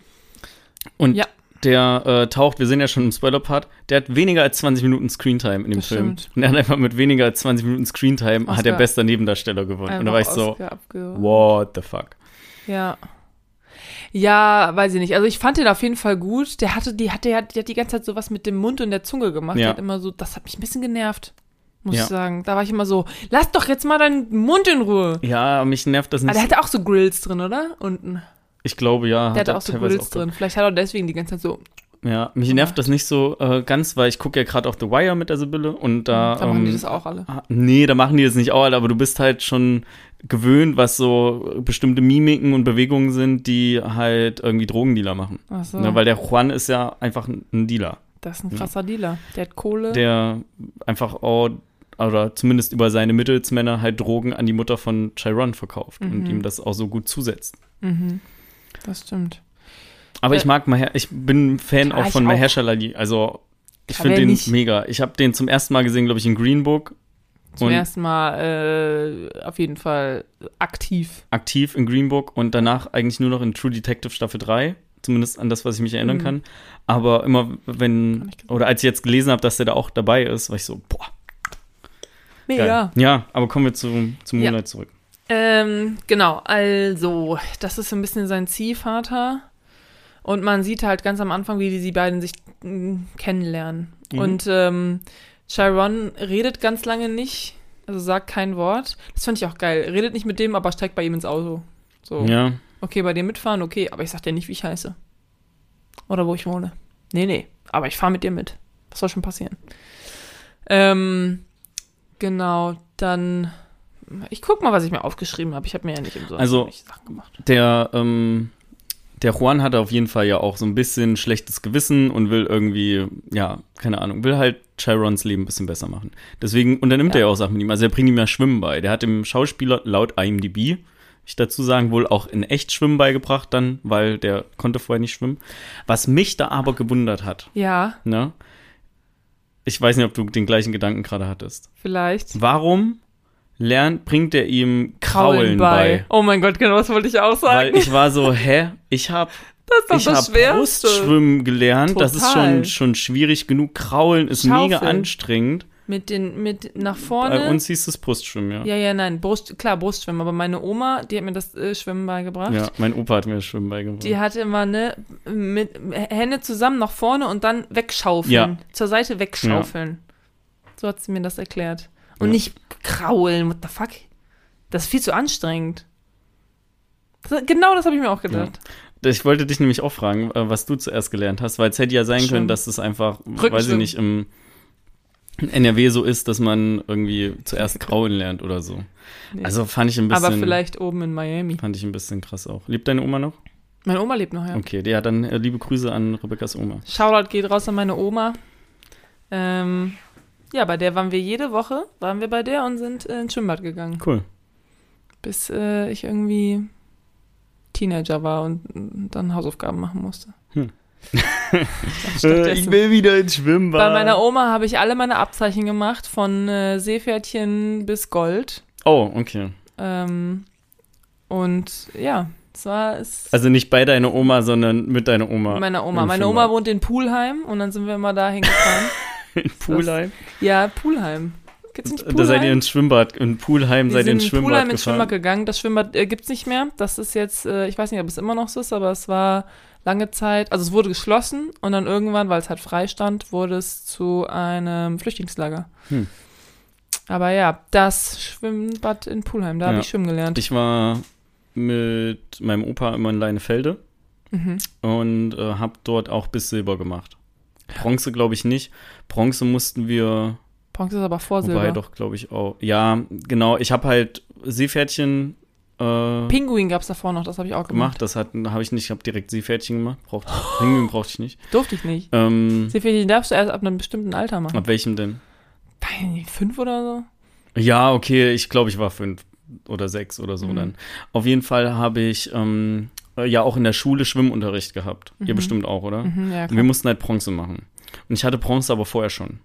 Und Ja. Der äh, taucht, wir sind ja schon im Spoiler-Part, der hat weniger als 20 Minuten Screentime in dem Das Film. stimmt. Und er hat einfach mit weniger als 20 Minuten Screentime hat der Oscar. bester Nebendarsteller gewonnen. Und da war ich so, Oscar abge- what the fuck. Ja. Ja, weiß ich nicht. Also ich fand den auf jeden Fall gut. Der hatte, die hatte, der hat die ganze Zeit sowas mit dem Mund und der Zunge gemacht. Ja. Der hat immer so, das hat mich ein bisschen genervt, muss Ja. ich sagen. Da war ich immer so, lass doch jetzt mal deinen Mund in Ruhe. Ja, mich nervt das Aber nicht. der hatte auch so Grills drin, oder? Unten. Ich glaube, ja. Der hat er auch so Grills drin. Vielleicht hat er deswegen die ganze Zeit so. Ja, mich nervt das nicht so äh, ganz, weil ich gucke ja gerade auf The Wire mit der Sibylle und da. Da machen die ähm, das auch alle. ah, Nee, da machen die das nicht auch, alle, aber du bist halt schon gewöhnt, was so bestimmte Mimiken und Bewegungen sind, die halt irgendwie Drogendealer machen. Ach so. Ne, weil der Juan ist ja einfach ein Dealer, das ist ein krasser Dealer. Der hat Kohle. der einfach auch, oder zumindest über seine Mittelsmänner halt Drogen an die Mutter von Chiron verkauft und Mhm. ihm das auch so gut zusetzt. mhm. Das stimmt. Aber Äh, ich mag Maher, ich bin Fan klar, auch von. Mahershala Ali. Also ich finde den nicht? mega. Ich habe den zum ersten Mal gesehen, glaube ich, in Green Book. Zum und ersten Mal äh, auf jeden Fall aktiv. aktiv in Green Book und danach eigentlich nur noch in True Detective Staffel 3. Zumindest an das, was ich mich erinnern Mhm. kann. Aber immer, wenn, oder als ich jetzt gelesen habe, dass der da auch dabei ist, war ich so, boah, Mega. geil. Ja, aber kommen wir zu, zu Ja. Moonlight zurück. Ähm, genau, also, das ist so ein bisschen sein Ziehvater. Und man sieht halt ganz am Anfang, wie die, die beiden sich mm, kennenlernen. Mhm. Und ähm, Chiron redet ganz lange nicht, also sagt kein Wort. Das fand ich auch geil. Redet nicht mit dem, aber steigt bei ihm ins Auto. So, Ja, okay, bei dir mitfahren, okay, aber ich sag dir nicht, wie ich heiße. Oder wo ich wohne. Nee, nee, aber ich fahre mit dir mit. Was soll schon passieren? Ähm, genau, dann. Ich guck mal, was ich mir aufgeschrieben habe. Ich habe mir ja nicht im Sonst Also- Sachen gemacht. der, ähm, der Juan hatte auf jeden Fall ja auch so ein bisschen schlechtes Gewissen und will irgendwie, ja, keine Ahnung, will halt Chirons Leben ein bisschen besser machen. Deswegen unternimmt Ja. er ja auch Sachen mit ihm. Also er bringt ihm ja Schwimmen bei. Der hat dem Schauspieler laut IMDb, ich dazu sagen, wohl auch in echt Schwimmen beigebracht dann, weil der konnte vorher nicht schwimmen. Was mich da aber gewundert hat, Ja, ne? Ich weiß nicht, ob du den gleichen Gedanken gerade hattest. vielleicht. Warum lernt, bringt er ihm Kraulen bei? Oh mein Gott, genau das wollte ich auch sagen. Weil ich war so, hä? Ich habe das ist doch ich das Schwerste. Brustschwimmen gelernt. Das ist Total. schon, schon schwierig genug. Kraulen ist mega Schaufeln. anstrengend. Mit den, mit nach vorne. Bei uns hieß es Brustschwimmen, ja. ja, ja, nein, Brust, klar, Brustschwimmen. Aber meine Oma, die hat mir das äh, Schwimmen beigebracht. Ja, mein Opa hat mir das Schwimmen beigebracht. Die hatte immer ne mit Hände zusammen nach vorne und dann wegschaufeln. Ja. Zur Seite wegschaufeln. So hat sie mir das erklärt. Und Ja. nicht kraulen, what the fuck? Das ist viel zu anstrengend. Das, genau das habe ich mir auch gedacht. Ich wollte dich nämlich auch fragen, äh, was du zuerst gelernt hast, weil es hätte ja sein können, Schwimmen. dass es einfach, weiß ich nicht, im NRW so ist, dass man irgendwie zuerst Kraulen lernt oder so. Nee. Also fand ich ein bisschen, Aber vielleicht oben in Miami. fand ich ein bisschen krass auch. Lebt deine Oma noch? Meine Oma lebt noch, ja. Okay, ja, dann äh, liebe Grüße an Rebekkas Oma. Shoutout geht raus an meine Oma. Ähm, ja, bei der waren wir jede Woche, waren wir bei der und sind äh, ins Schwimmbad gegangen. Cool. Bis äh, ich irgendwie Teenager war und, und dann Hausaufgaben machen musste. Hm. Stattdessen. will wieder ins Schwimmbad. Bei meiner Oma habe ich alle meine Abzeichen gemacht, von äh, Seepferdchen bis Gold. Oh, okay. Ähm, und ja, es war es Also nicht bei deiner Oma, sondern mit deiner Oma. meiner Oma. Meine. Oma wohnt in Poolheim und dann sind wir immer da hingefahren. in Poolheim. ja, Poolheim. Geht's nicht Da seid ihr ins Schwimmbad, in Poolheim Wir seid ihr ins in Schwimmbad Poolheim ins gefahren. Schwimmbad gegangen. Das Schwimmbad äh, gibt's nicht mehr. Das ist jetzt, äh, ich weiß nicht, ob es immer noch so ist, aber es war lange Zeit, also es wurde geschlossen und dann irgendwann, weil es halt frei stand, wurde es zu einem Flüchtlingslager. Hm. Aber ja, das Schwimmbad in Poolheim, da habe Ja. ich schwimmen gelernt. Ich war mit meinem Opa immer in Leinefelde Mhm. und äh, habe dort auch bis Silber gemacht. Bronze glaube ich nicht. Bronze mussten wir, Bronze ist aber vor wobei Silber. doch glaube ich auch. Ja, genau. Ich habe halt Seepferdchen äh, Pinguin gab's davor noch, das habe ich auch gemacht. gemacht. Das habe ich nicht. Ich habe direkt Seepferdchen gemacht. Braucht, Pinguin brauchte ich nicht. Durfte ich nicht. Ähm, Seepferdchen darfst du erst ab einem bestimmten Alter machen. ab welchem denn? Nicht, Fünf oder so? Ja, okay, ich glaube, ich war fünf oder sechs oder so Mhm. dann. Auf jeden Fall habe ich ähm, äh, ja auch in der Schule Schwimmunterricht gehabt. Ihr Mhm. bestimmt auch, oder? Mhm, ja, wir mussten halt Bronze machen. Und ich hatte Bronze aber vorher schon.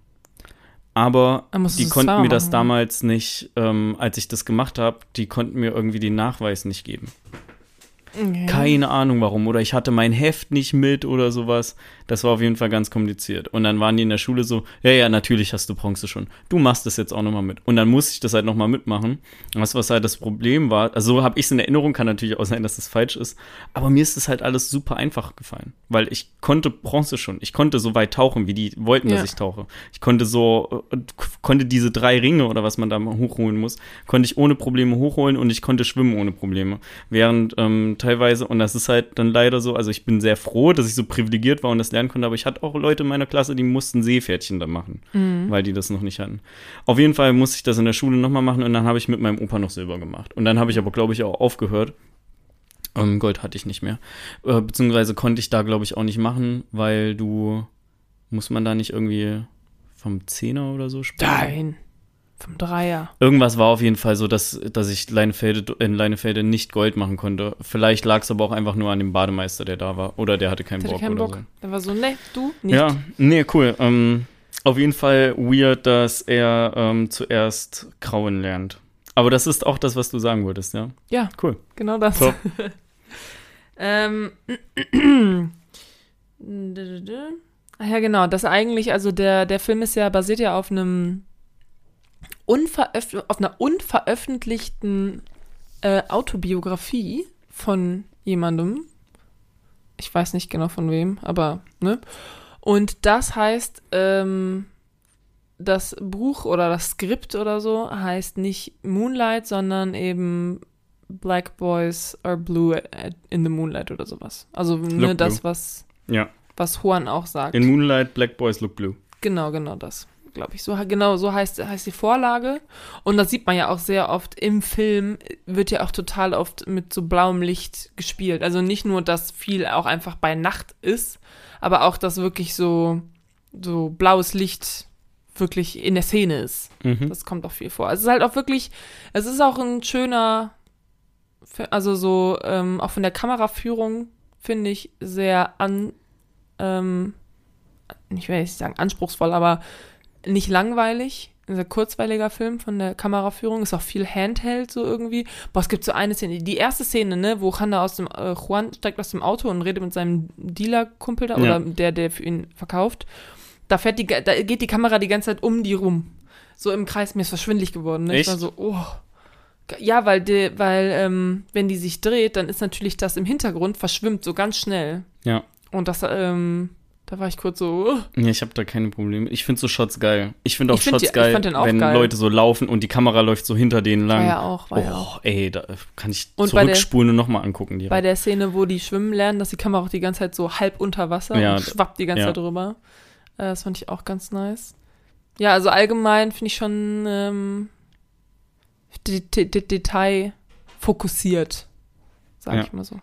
Aber die konnten mir das machen. damals nicht, ähm, als ich das gemacht habe, die konnten mir irgendwie den Nachweis nicht geben. Okay. Keine Ahnung warum. Oder ich hatte mein Heft nicht mit oder sowas. Das war auf jeden Fall ganz kompliziert. Und dann waren die in der Schule so, ja, ja, natürlich hast du Bronze schon. Du machst das jetzt auch nochmal mit. Und dann musste ich das halt nochmal mitmachen. Was, was halt das Problem war, also so habe ich es in Erinnerung, kann natürlich auch sein, dass das falsch ist. Aber mir ist das halt alles super einfach gefallen. Weil ich konnte Bronze schon. Ich konnte so weit tauchen, wie die wollten, Ja. dass ich tauche. Ich konnte so äh, konnte diese drei Ringe oder was man da mal hochholen muss, konnte ich ohne Probleme hochholen und ich konnte schwimmen ohne Probleme. Während ähm, teilweise, und das ist halt dann leider so, also ich bin sehr froh, dass ich so privilegiert war und das lernen konnte, aber ich hatte auch Leute in meiner Klasse, die mussten Seepferdchen da machen, Mhm. weil die das noch nicht hatten. Auf jeden Fall musste ich das in der Schule nochmal machen und dann habe ich mit meinem Opa noch Silber gemacht. Und dann habe ich aber, glaube ich, auch aufgehört. Ähm, Gold hatte ich nicht mehr. Äh, beziehungsweise konnte ich da, glaube ich, auch nicht machen, weil du, muss man da nicht irgendwie vom Zehner oder so spielen? Nein. Vom Dreier. Irgendwas war auf jeden Fall so, dass, dass ich Leinefelde, in Leinefelde nicht Gold machen konnte. Vielleicht lag es aber auch einfach nur an dem Bademeister, der da war. Oder der hatte keinen Der hatte Bock keinen oder Bock. Der war so, ne, du nicht. so. Ja, nee, cool. Ähm, auf jeden Fall weird, dass er ähm, zuerst Grauen lernt. Aber das ist auch das, was du sagen würdest, ja? Ja. Cool. Genau das. So. ähm. Ach ja, genau. Das eigentlich, also der, der Film ist ja, basiert ja auf einem unveröf auf einer unveröffentlichten äh, Autobiografie von jemandem. Ich weiß nicht genau von wem, aber, ne? Und das heißt, ähm, das Buch oder das Skript oder so heißt nicht Moonlight, sondern eben Black Boys are Blue in the Moonlight oder sowas. Also ne, das, was, Ja. was Juan auch sagt. In Moonlight, Black Boys Look Blue. Genau, genau das, glaube ich. So, genau, so heißt, heißt die Vorlage. Und das sieht man ja auch sehr oft im Film, wird ja auch total oft mit so blauem Licht gespielt. Also nicht nur, dass viel auch einfach bei Nacht ist, aber auch, dass wirklich so, so blaues Licht wirklich in der Szene ist. Mhm. Das kommt auch viel vor. Also es ist halt auch wirklich, es ist auch ein schöner, also so, ähm, auch von der Kameraführung finde ich sehr an, ähm, ich will nicht sagen anspruchsvoll, aber nicht langweilig. Ein sehr kurzweiliger Film von der Kameraführung, ist auch viel Handheld so irgendwie. Boah, es gibt so eine Szene, die erste Szene, ne, wo Hanna aus dem, äh, Juan steigt aus dem Auto und redet mit seinem Dealer-Kumpel da, Ja. oder der, der für ihn verkauft. Da fährt die, da geht die Kamera die ganze Zeit um die rum. So im Kreis, mir ist verschwindlich geworden. Ne? Ich war so, oh. Ja, weil, die, weil ähm, wenn die sich dreht, dann ist natürlich das im Hintergrund verschwimmt so ganz schnell. Ja. Und das, ähm, da war ich kurz so, oh. Nee, ich habe da keine Probleme. Ich finde so Shots geil. Ich finde auch Ich find Shots die- geil, wenn geil. Leute so laufen und die Kamera läuft so hinter denen lang. war ja auch, war ja auch. oh, ey, da kann ich Und bei der- zurückspulen und nochmal angucken. Direkt. Bei der Szene, wo die schwimmen lernen, dass die Kamera auch die ganze Zeit so halb unter Wasser Ja, und schwappt die ganze ja. Zeit drüber. Äh, das fand ich auch ganz nice. Ja, also allgemein finde ich schon ähm, de de de Detail fokussiert, sag Ja. ich mal so.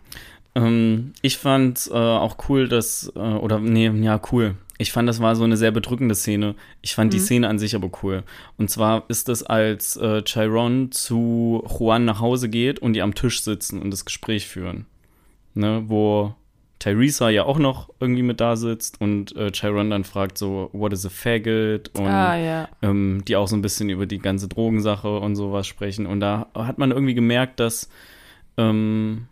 Ähm, ich fand äh, auch cool, dass, äh, oder nee, ja, cool. Ich fand, das war so eine sehr bedrückende Szene. Ich fand die Mhm. Szene an sich aber cool. Und zwar ist es, als äh, Chiron zu Juan nach Hause geht und die am Tisch sitzen und das Gespräch führen. Ne, wo Theresa ja auch noch irgendwie mit da sitzt und äh, Chiron dann fragt so, what is a faggot? Und ah, ja. ähm, die auch so ein bisschen über die ganze Drogensache und sowas sprechen. Und da hat man irgendwie gemerkt, dass, ähm,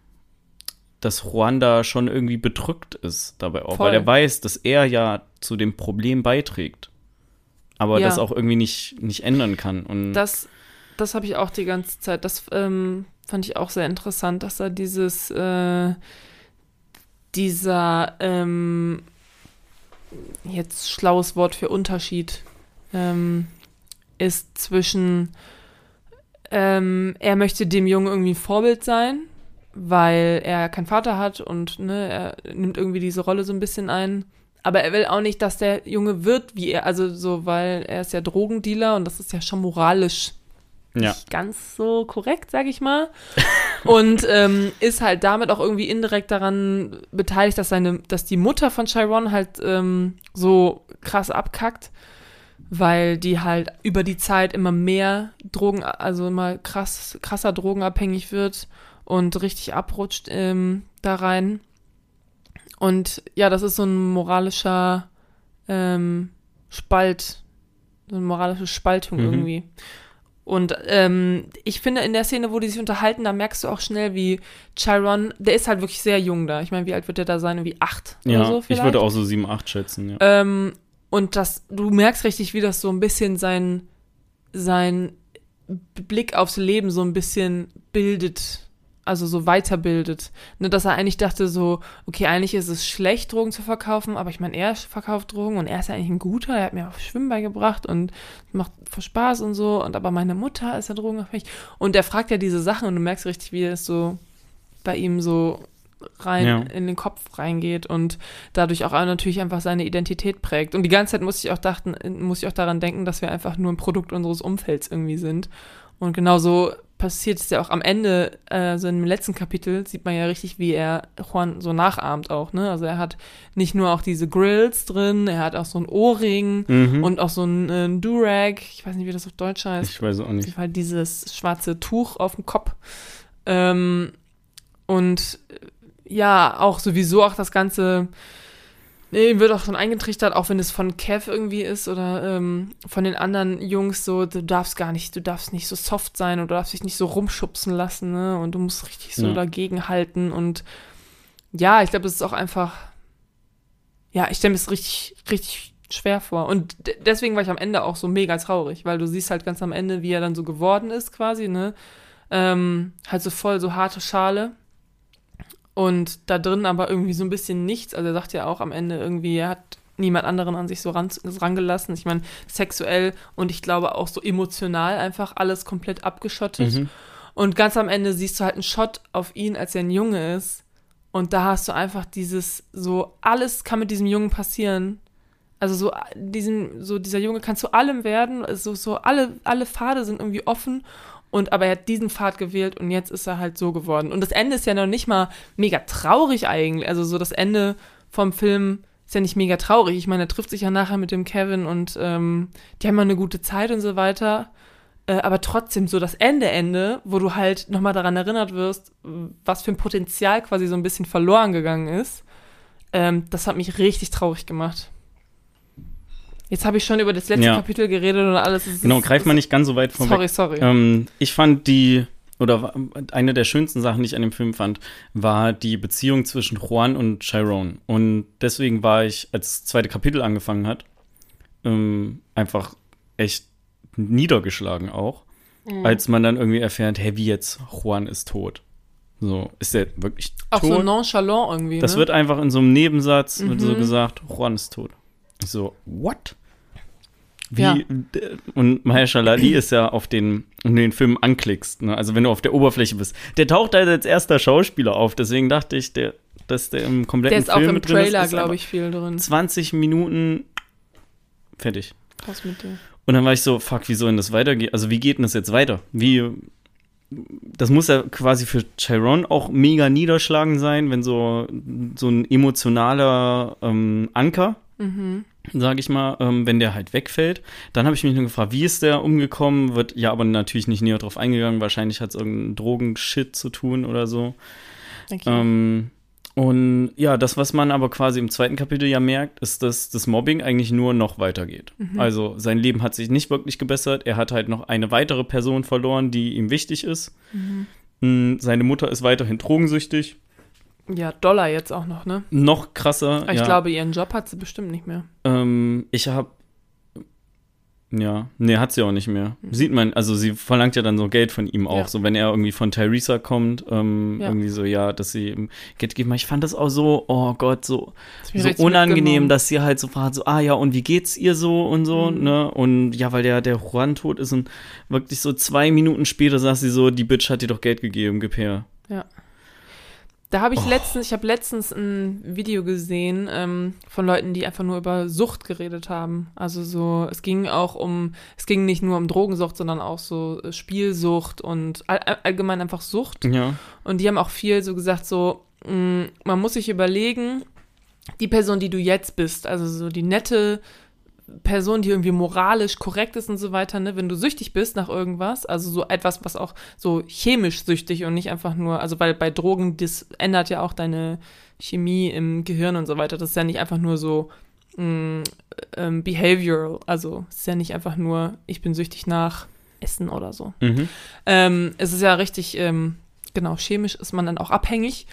dass Ruanda schon irgendwie bedrückt ist dabei auch, Voll. weil er weiß, dass er ja zu dem Problem beiträgt. Aber Ja. das auch irgendwie nicht, nicht ändern kann. Und Das, das habe ich auch die ganze Zeit. Das ähm, fand ich auch sehr interessant, dass er dieses, äh, dieser, ähm, jetzt schlaues Wort für Unterschied, ähm, ist zwischen, ähm, er möchte dem Jungen irgendwie ein Vorbild sein, weil er keinen Vater hat und ne, er nimmt irgendwie diese Rolle so ein bisschen ein. Aber er will auch nicht, dass der Junge wird wie er, also so, weil er ist ja Drogendealer und das ist ja schon moralisch ja, nicht ganz so korrekt, sag ich mal. und ähm, ist halt damit auch irgendwie indirekt daran beteiligt, dass seine, dass die Mutter von Chiron halt ähm, so krass abkackt, weil die halt über die Zeit immer mehr Drogen, also immer krass, krasser drogenabhängig wird und richtig abrutscht ähm, da rein. Und ja, das ist so ein moralischer ähm, Spalt, so eine moralische Spaltung Mhm. irgendwie. Und ähm, ich finde, in der Szene, wo die sich unterhalten, da merkst du auch schnell, wie Chiron, der ist halt wirklich sehr jung da. Ich meine, wie alt wird der da sein? Wie acht ja oder so ich vielleicht? würde auch so 7, 8 schätzen, ja. Ähm, und das, du merkst richtig, wie das so ein bisschen sein, sein Blick aufs Leben so ein bisschen bildet. Also so weiterbildet. Ne, dass er eigentlich dachte so, okay, eigentlich ist es schlecht, Drogen zu verkaufen, aber ich meine, er verkauft Drogen und er ist ja eigentlich ein guter, er hat mir auch Schwimmen beigebracht und macht voll Spaß und so, und aber meine Mutter ist ja drogenabhängig. Und er fragt ja diese Sachen und du merkst richtig, wie es so bei ihm so rein Ja. in den Kopf reingeht und dadurch auch natürlich einfach seine Identität prägt. Und die ganze Zeit muss ich auch dachten, muss ich auch daran denken, dass wir einfach nur ein Produkt unseres Umfelds irgendwie sind. Und genauso passiert es ja auch am Ende, äh, so im letzten Kapitel sieht man ja richtig, wie er Juan so nachahmt auch, ne? Also er hat nicht nur auch diese Grills drin, er hat auch so ein Ohrring Mhm. und auch so ein äh, Durag, ich weiß nicht, wie das auf Deutsch heißt. ich weiß auch Auf jeden nicht. Fall dieses schwarze Tuch auf dem Kopf. Ähm, und äh, ja, auch sowieso auch das Ganze, nee, wird auch schon eingetrichtert, auch wenn es von Kev irgendwie ist oder ähm, von den anderen Jungs so, du darfst gar nicht, du darfst nicht so soft sein oder du darfst dich nicht so rumschubsen lassen, ne? Und du musst richtig so Ja. dagegen halten. Und ja, ich glaube, es ist auch einfach, ja, ich stelle mir es richtig, richtig schwer vor. Und de- deswegen war ich am Ende auch so mega traurig, weil du siehst halt ganz am Ende, wie er dann so geworden ist, quasi, ne? Ähm, halt so voll so harte Schale. Und da drin aber irgendwie so ein bisschen nichts. Also er sagt ja auch am Ende irgendwie, er hat niemand anderen an sich so ran, rangelassen. Ich meine, sexuell und ich glaube auch so emotional einfach alles komplett abgeschottet. Mhm. Und ganz am Ende siehst du halt einen Shot auf ihn, als er ein Junge ist. Und da hast du einfach dieses, so, alles kann mit diesem Jungen passieren. Also so, diesen, so dieser Junge kann zu allem werden. Also so, alle, alle Pfade sind irgendwie offen. Und aber er hat diesen Pfad gewählt und jetzt ist er halt so geworden. Und das Ende ist ja noch nicht mal mega traurig eigentlich. Also so das Ende vom Film ist ja nicht mega traurig. Ich meine, er trifft sich ja nachher mit dem Kevin und ähm, die haben ja eine gute Zeit und so weiter. Äh, aber trotzdem so das Ende, Ende, wo du halt nochmal daran erinnert wirst, was für ein Potenzial quasi so ein bisschen verloren gegangen ist, ähm, das hat mich richtig traurig gemacht. Jetzt habe ich schon über das letzte Ja. Kapitel geredet und alles. Es Genau, greif mal nicht ganz so weit vorweg. Sorry, sorry. Ähm, ich fand die, oder eine der schönsten Sachen, die ich an dem Film fand, war die Beziehung zwischen Juan und Chiron. Und deswegen war ich, als das zweite Kapitel angefangen hat, ähm, einfach echt niedergeschlagen auch, Mhm. als man dann irgendwie erfährt, hey, wie jetzt, Juan ist tot. So, ist der wirklich Auch tot? so nonchalant irgendwie. das ne? wird einfach in so einem Nebensatz wird so Mhm. gesagt, Juan ist tot. Ich so, what? Wie, Ja. und Mahershala Ali ist ja auf den, wenn du den Film anklickst, ne? also wenn du auf der Oberfläche bist. Der taucht halt als erster Schauspieler auf, deswegen dachte ich, der, dass der im kompletten Der ist auch Film im drin ist, Trailer, glaube ich, viel drin. 20 Minuten fertig. Was mit dir? Und dann war ich so, fuck, wie soll denn das weitergehen? Also wie geht denn das jetzt weiter? Wie, das muss ja quasi für Chiron auch mega niederschlagend sein, wenn so, so ein emotionaler ähm, Anker, Mhm. sage ich mal, ähm, wenn der halt wegfällt. Dann habe ich mich nur gefragt, wie ist der umgekommen? Wird ja aber natürlich nicht näher drauf eingegangen. Wahrscheinlich hat es irgendeinen Drogenshit zu tun oder so. You. Ähm, und ja, das, was man aber quasi im zweiten Kapitel ja merkt, ist, dass das Mobbing eigentlich nur noch weitergeht. Mhm. Also sein Leben hat sich nicht wirklich gebessert. Er hat halt noch eine weitere Person verloren, die ihm wichtig ist. Mhm. Mm, Seine Mutter ist weiterhin drogensüchtig. Ja, Dollar jetzt auch noch, ne? Noch krasser. Aber ich ja, glaube, ihren Job hat sie bestimmt nicht mehr. Ähm, ich habe. Ja, nee, hat sie auch nicht mehr. Sieht man, also sie verlangt ja dann so Geld von ihm auch, Mhm. Ja. so wenn er irgendwie von Theresa kommt, ähm, Ja. irgendwie so, ja, dass sie ihm Geld geben. Ich fand das auch so, oh Gott, so, so unangenehm, dass sie halt so fragt, so, ah ja, und wie geht's ihr so und so, Mhm. ne? Und ja, weil der, der Juan tot ist und wirklich so zwei Minuten später sagt sie so, die Bitch hat dir doch Geld gegeben, gib her. Da habe ich Oh. letztens, ich habe letztens ein Video gesehen ähm, von Leuten, die einfach nur über Sucht geredet haben. Also so, es ging auch um, es ging nicht nur um Drogensucht, sondern auch so äh, Spielsucht und all, all- allgemein einfach Sucht. Ja. Und die haben auch viel so gesagt, so, mh, man muss sich überlegen, die Person, die du jetzt bist, also so die nette Person, die irgendwie moralisch korrekt ist und so weiter, ne, wenn du süchtig bist nach irgendwas, also so etwas, was auch so chemisch süchtig und nicht einfach nur, also weil bei Drogen, das ändert ja auch deine Chemie im Gehirn und so weiter. Das ist ja nicht einfach nur so mh, ähm, behavioral, also es ist ja nicht einfach nur, ich bin süchtig nach Essen oder so. Mhm. Ähm, es ist ja richtig, ähm, genau, chemisch ist man dann auch abhängig.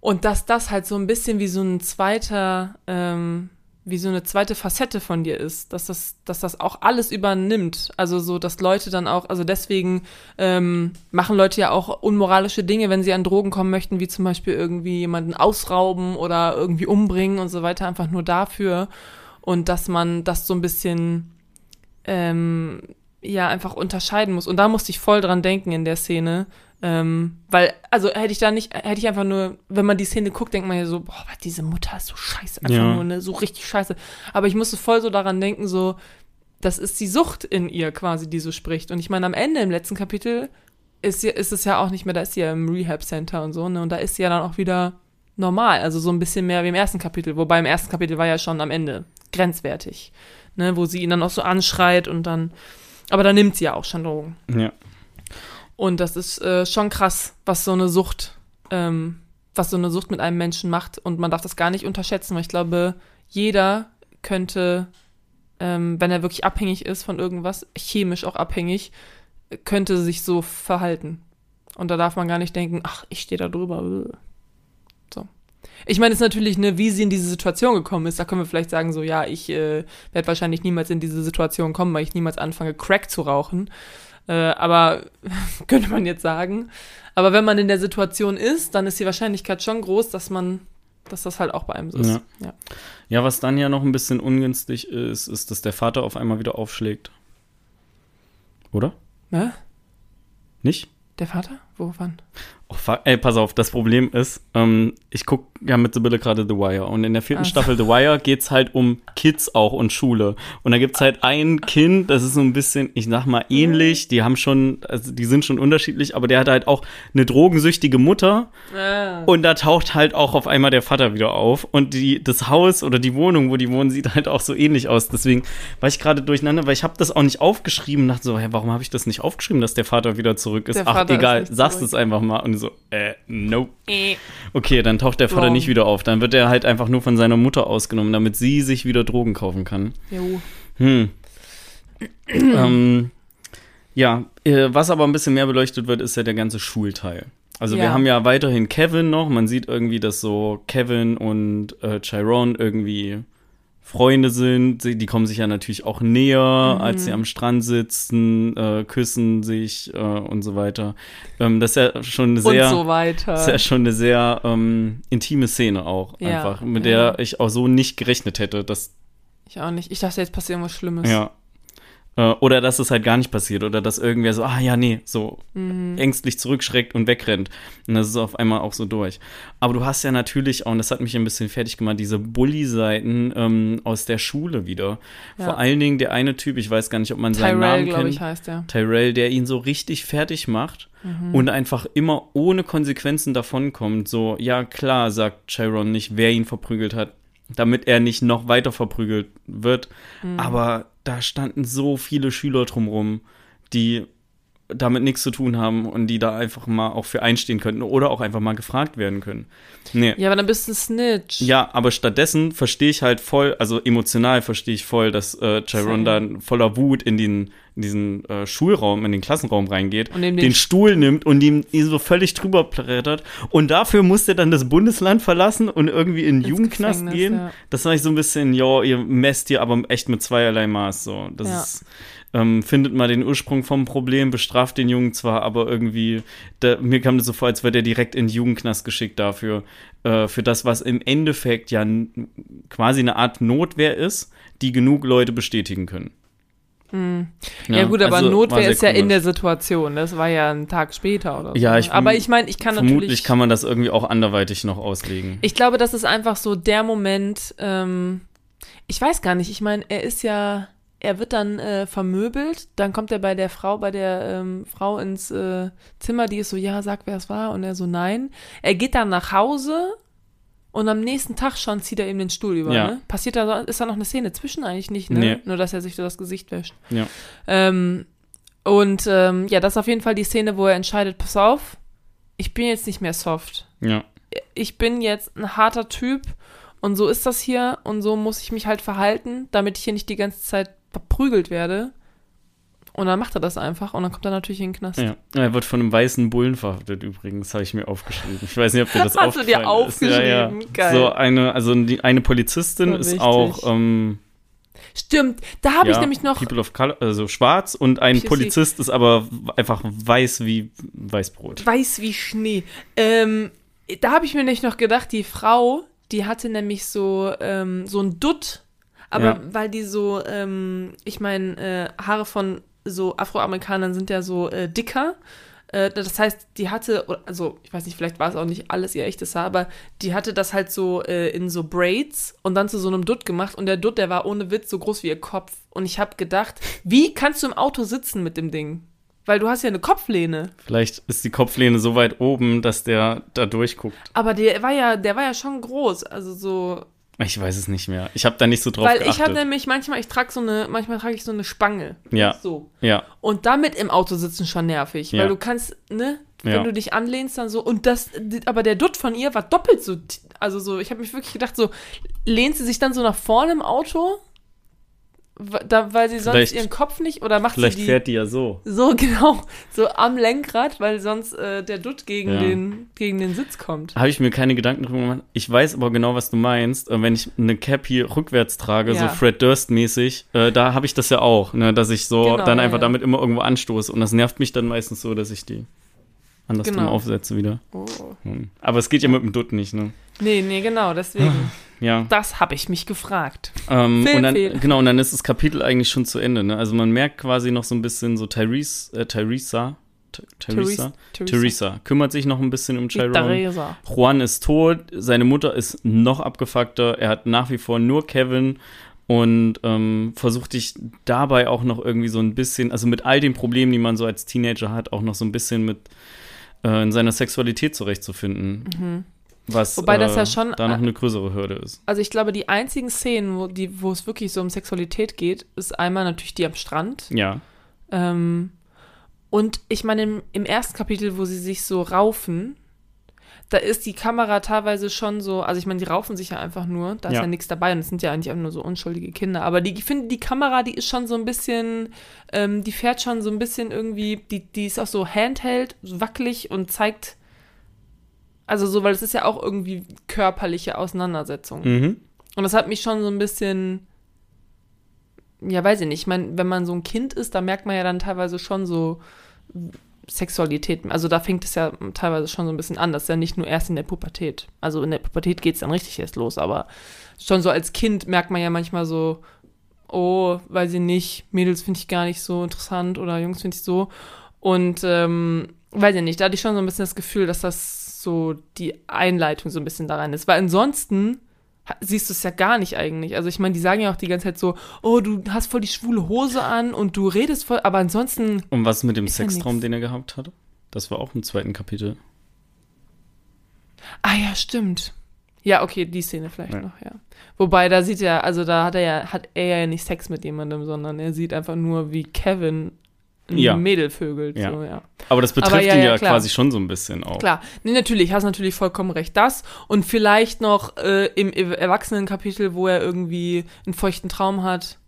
Und dass das halt so ein bisschen wie so ein zweiter, ähm, wie so eine zweite Facette von dir ist, dass das, dass das auch alles übernimmt. Also so, dass Leute dann auch, also deswegen ähm, machen Leute ja auch unmoralische Dinge, wenn sie an Drogen kommen möchten, wie zum Beispiel irgendwie jemanden ausrauben oder irgendwie umbringen und so weiter, einfach nur dafür. Und dass man das so ein bisschen ähm, ja einfach unterscheiden muss. Und da musste ich voll dran denken in der Szene, ähm, weil, also hätte ich da nicht, hätte ich einfach nur, wenn man die Szene guckt, denkt man ja so, boah, diese Mutter ist so scheiße, einfach Ja. nur, ne, so richtig scheiße. Aber ich musste voll so daran denken, so, das ist die Sucht in ihr quasi, die so spricht. Und ich meine, am Ende im letzten Kapitel ist, ist es ja auch nicht mehr, da ist sie ja im Rehab Center und so, ne, und da ist sie ja dann auch wieder normal, also so ein bisschen mehr wie im ersten Kapitel, wobei im ersten Kapitel war ja schon am Ende grenzwertig, ne, wo sie ihn dann auch so anschreit und dann, aber da nimmt sie ja auch schon Drogen. Ja. Und das ist äh, schon krass, was so eine Sucht, ähm, was so eine Sucht mit einem Menschen macht. Und man darf das gar nicht unterschätzen, weil ich glaube, jeder könnte, ähm, wenn er wirklich abhängig ist von irgendwas, chemisch auch abhängig, könnte sich so verhalten. Und da darf man gar nicht denken, ach, ich stehe da drüber. So. Ich meine, es ist natürlich, ne, wie sie in diese Situation gekommen ist, da können wir vielleicht sagen, so, ja, ich äh, werde wahrscheinlich niemals in diese Situation kommen, weil ich niemals anfange, Crack zu rauchen. Äh, aber könnte man jetzt sagen. Aber wenn man in der Situation ist, dann ist die Wahrscheinlichkeit schon groß, dass man, dass das halt auch bei einem so ist. Ja. Ja. Ja, was dann ja noch ein bisschen ungünstig ist, ist, dass der Vater auf einmal wieder aufschlägt. Oder? Ne? Nicht? Der Vater? Wo, wann? Oh. Ey, pass auf, das Problem ist, ähm, ich gucke ja mit Sibylle gerade The Wire und in der vierten Ach. Staffel The Wire geht's halt um Kids auch und Schule. Und da gibt's halt ein Kind, das ist so ein bisschen, ich sag mal, ähnlich, die haben schon, also die sind schon unterschiedlich, aber der hat halt auch eine drogensüchtige Mutter Ah. und da taucht halt auch auf einmal der Vater wieder auf und die, das Haus oder die Wohnung, wo die wohnen, sieht halt auch so ähnlich aus. Deswegen war ich gerade durcheinander, weil ich habe das auch nicht aufgeschrieben und dachte so, hä, warum habe ich das nicht aufgeschrieben, dass der Vater wieder zurück ist? Der Ach, Vater egal, sagst es einfach mal und so, äh, nope. Äh. Okay, dann taucht der Vater Wrong. nicht wieder auf. Dann wird er halt einfach nur von seiner Mutter ausgenommen, damit sie sich wieder Drogen kaufen kann. Jo. Hm. ähm, ja, äh, was aber ein bisschen mehr beleuchtet wird, ist ja der ganze Schulteil. Also wir Ja. haben ja weiterhin Kevin noch. Man sieht irgendwie, dass so Kevin und äh, Chiron irgendwie Freunde sind. Die kommen sich ja natürlich auch näher, Mhm. als sie am Strand sitzen, äh, küssen sich äh, und so weiter. Ähm, das ist ja schon eine sehr, so ist ja schon eine sehr ähm, intime Szene auch Ja, einfach, mit ja. der ich auch so nicht gerechnet hätte, dass ich auch nicht. Ich dachte, jetzt passiert irgendwas Schlimmes. ja. Äh, oder dass es halt gar nicht passiert. Oder dass irgendwer so, ah ja, nee, so Mhm. ängstlich zurückschreckt und wegrennt. Und das ist auf einmal auch so durch. Aber du hast ja natürlich auch, und das hat mich ein bisschen fertig gemacht, diese Bully-Seiten ähm, aus der Schule wieder. Ja. Vor allen Dingen der eine Typ, ich weiß gar nicht, ob man seinen Tyrell, Namen kennt. ich, heißt der. Tyrell, der ihn so richtig fertig macht Mhm. und einfach immer ohne Konsequenzen davonkommt. So, ja klar, sagt Chiron nicht, wer ihn verprügelt hat, damit er nicht noch weiter verprügelt wird. Mhm. Aber da standen so viele Schüler drumrum, die damit nichts zu tun haben und die da einfach mal auch für einstehen könnten oder auch einfach mal gefragt werden können. Nee. Ja, aber dann bist du ein Snitch. Ja, aber stattdessen verstehe ich halt voll, also emotional verstehe ich voll, dass äh, Chiron dann voller Wut in, den, in diesen äh, Schulraum, in den Klassenraum reingeht, den, den Stuhl nimmt und ihm, ihn so völlig drüber brettert. Und dafür muss er dann das Bundesland verlassen und irgendwie in den Jugendknast gehen. ja. Das war ich so ein bisschen, ja, ihr messt hier aber echt mit zweierlei Maß. So. Das Ja. ist, ähm, findet mal den Ursprung vom Problem, bestraft den Jungen zwar, aber irgendwie, da, mir kam das so vor, als wird er direkt in den Jugendknast geschickt dafür, äh, für das, was im Endeffekt ja quasi eine Art Notwehr ist, die genug Leute bestätigen können. Ja, gut, aber also Notwehr ist ja in komisch. der Situation. Das war ja ein Tag später oder so. Ja, ich- aber ich meine, ich kann Vermutlich natürlich. kann man das irgendwie auch anderweitig noch auslegen. ich glaube, das ist einfach so der Moment. Ähm, ich weiß gar nicht. Ich meine, er ist ja. Er wird dann äh, vermöbelt, dann kommt er bei der Frau, bei der ähm, Frau ins äh, Zimmer, die ist so, ja, sag, wer es war, und er so, nein. Er geht dann nach Hause und am nächsten Tag schon zieht er ihm den Stuhl über. Ja. Ne? Passiert da, ist da noch eine Szene zwischen eigentlich nicht, ne? Nee. Nur, dass er sich so das Gesicht wäscht. Ja. Ähm, und ähm, ja, das ist auf jeden Fall die Szene, wo er entscheidet, pass auf, ich bin jetzt nicht mehr soft. Ja. Ich bin jetzt ein harter Typ und so ist das hier und so muss ich mich halt verhalten, damit ich hier nicht die ganze Zeit verprügelt werde. Und dann macht er das einfach und dann kommt er natürlich in den Knast. Ja. Er wird von einem weißen Bullen verhaftet übrigens, habe ich mir aufgeschrieben. Ich weiß nicht, ob dir das Hast du dir aufgefallen ist. Ja, ja. aufgeschrieben? Geil. So eine, also die, eine Polizistin So ist auch ähm, Stimmt, da habe ja, ich nämlich noch. People of Color, also schwarz und ein PC. Polizist ist aber einfach weiß wie Weißbrot. weiß wie Schnee. Ähm, da habe ich mir nämlich noch gedacht, die Frau, die hatte nämlich so, ähm, so ein Dutt, aber Ja. weil die so, ähm, ich meine, äh, Haare von so Afroamerikanern sind ja so äh, dicker. Äh, das heißt, die hatte, also ich weiß nicht, vielleicht war es auch nicht alles ihr echtes Haar, aber die hatte das halt so äh, in so Braids und dann zu so einem Dutt gemacht und der Dutt, der war ohne Witz so groß wie ihr Kopf. Und ich habe gedacht, wie kannst du im Auto sitzen mit dem Ding? Weil du hast ja eine Kopflehne. Vielleicht ist die Kopflehne so weit oben, dass der da durchguckt. Aber der war ja, der war ja schon groß, also so. Ich weiß es nicht mehr. Ich habe da nicht so drauf weil geachtet. ich habe nämlich manchmal, ich trage so eine, manchmal trage ich so eine Spange. Ja. So. ja, Und damit im Auto sitzen schon nervig, Ja. weil du kannst, ne, wenn Ja. du dich anlehnst dann so und das, aber der Dutt von ihr war doppelt so, also so, ich habe mich wirklich gedacht so, lehnt sie sich dann so nach vorne im Auto, da, weil sie sonst Vielleicht- ihren Kopf nicht oder macht vielleicht sie die fährt die ja so. so genau so am Lenkrad, weil sonst äh, der Dutt gegen Ja. den gegen den Sitz kommt. Habe ich mir keine Gedanken drüber gemacht. Ich weiß aber genau, was du meinst. Wenn ich eine Cap hier rückwärts trage, Ja. so Fred Durst-mäßig, äh, da habe ich das ja auch, ne, dass ich so Genau, dann einfach ja. damit immer irgendwo anstoße. Und das nervt mich dann meistens so, dass ich die andersrum Genau. aufsetze wieder. Oh. Hm. Aber es geht ja mit dem Dutt nicht, ne? Nee, nee, genau, deswegen. Ja. Das habe ich mich gefragt. Ähm, Fehl, und dann, fehl. genau, und dann ist das Kapitel eigentlich schon zu Ende, ne? Also man merkt quasi noch so ein bisschen so Therese, äh, Theresa, T- Theresa, Theresa kümmert sich noch ein bisschen um Chiron. Theresa. Juan ist tot, seine Mutter ist noch abgefuckter, er hat nach wie vor nur Kevin und ähm, versucht dich dabei auch noch irgendwie so ein bisschen, also mit all den Problemen, die man so als Teenager hat, auch noch so ein bisschen mit äh, in seiner Sexualität zurechtzufinden. Was. Wobei das ja äh, schon- da noch eine größere Hürde ist. Also ich glaube, die einzigen Szenen, wo, die, wo es wirklich so um Sexualität geht, ist einmal natürlich die am Strand. Ja, Ähm, und ich meine, im, im ersten Kapitel, wo sie sich so raufen, da ist die Kamera teilweise schon so, also ich meine, die raufen sich ja einfach nur, da ist Ja. ja, nichts dabei und es sind ja eigentlich auch nur so unschuldige Kinder. Aber die, ich finde, die Kamera, die ist schon so ein bisschen, ähm, die fährt schon so ein bisschen irgendwie, die, die ist auch so handheld, so wackelig und zeigt, also so, weil es ist ja auch irgendwie körperliche Auseinandersetzung. mhm. Und das hat mich schon so ein bisschen, ja, weiß ich nicht. Ich meine, wenn man so ein Kind ist, da merkt man ja dann teilweise schon so Sexualität. Also da fängt es ja teilweise schon so ein bisschen an. Das ist ja nicht nur erst in der Pubertät. Also in der Pubertät geht es dann richtig erst los. Aber schon so als Kind merkt man ja manchmal so, oh, weiß ich nicht, Mädels finde ich gar nicht so interessant oder Jungs finde ich so. Und ähm, weiß ich nicht, da hatte ich schon so ein bisschen das Gefühl, dass das so die Einleitung so ein bisschen da rein ist. Weil ansonsten siehst du es ja gar nicht eigentlich. Also ich meine, die sagen ja auch die ganze Zeit so, oh, du hast voll die schwule Hose an und du redest voll, aber ansonsten, Und was mit dem ja Sextraum, den er gehabt hatte? Das war auch im zweiten Kapitel. ah ja, stimmt. Ja, okay, die Szene vielleicht Ja. noch, ja. Wobei, da sieht er, also da hat er ja, hat er ja nicht Sex mit jemandem, sondern er sieht einfach nur, wie Kevin Ja. Mädel vögelt. Ja. So, ja. Aber das betrifft Aber ja, ihn ja, quasi schon so ein bisschen auch. Klar, nee, natürlich, hast natürlich vollkommen recht. Das und vielleicht noch äh, im Erwachsenenkapitel, wo er irgendwie einen feuchten Traum hat,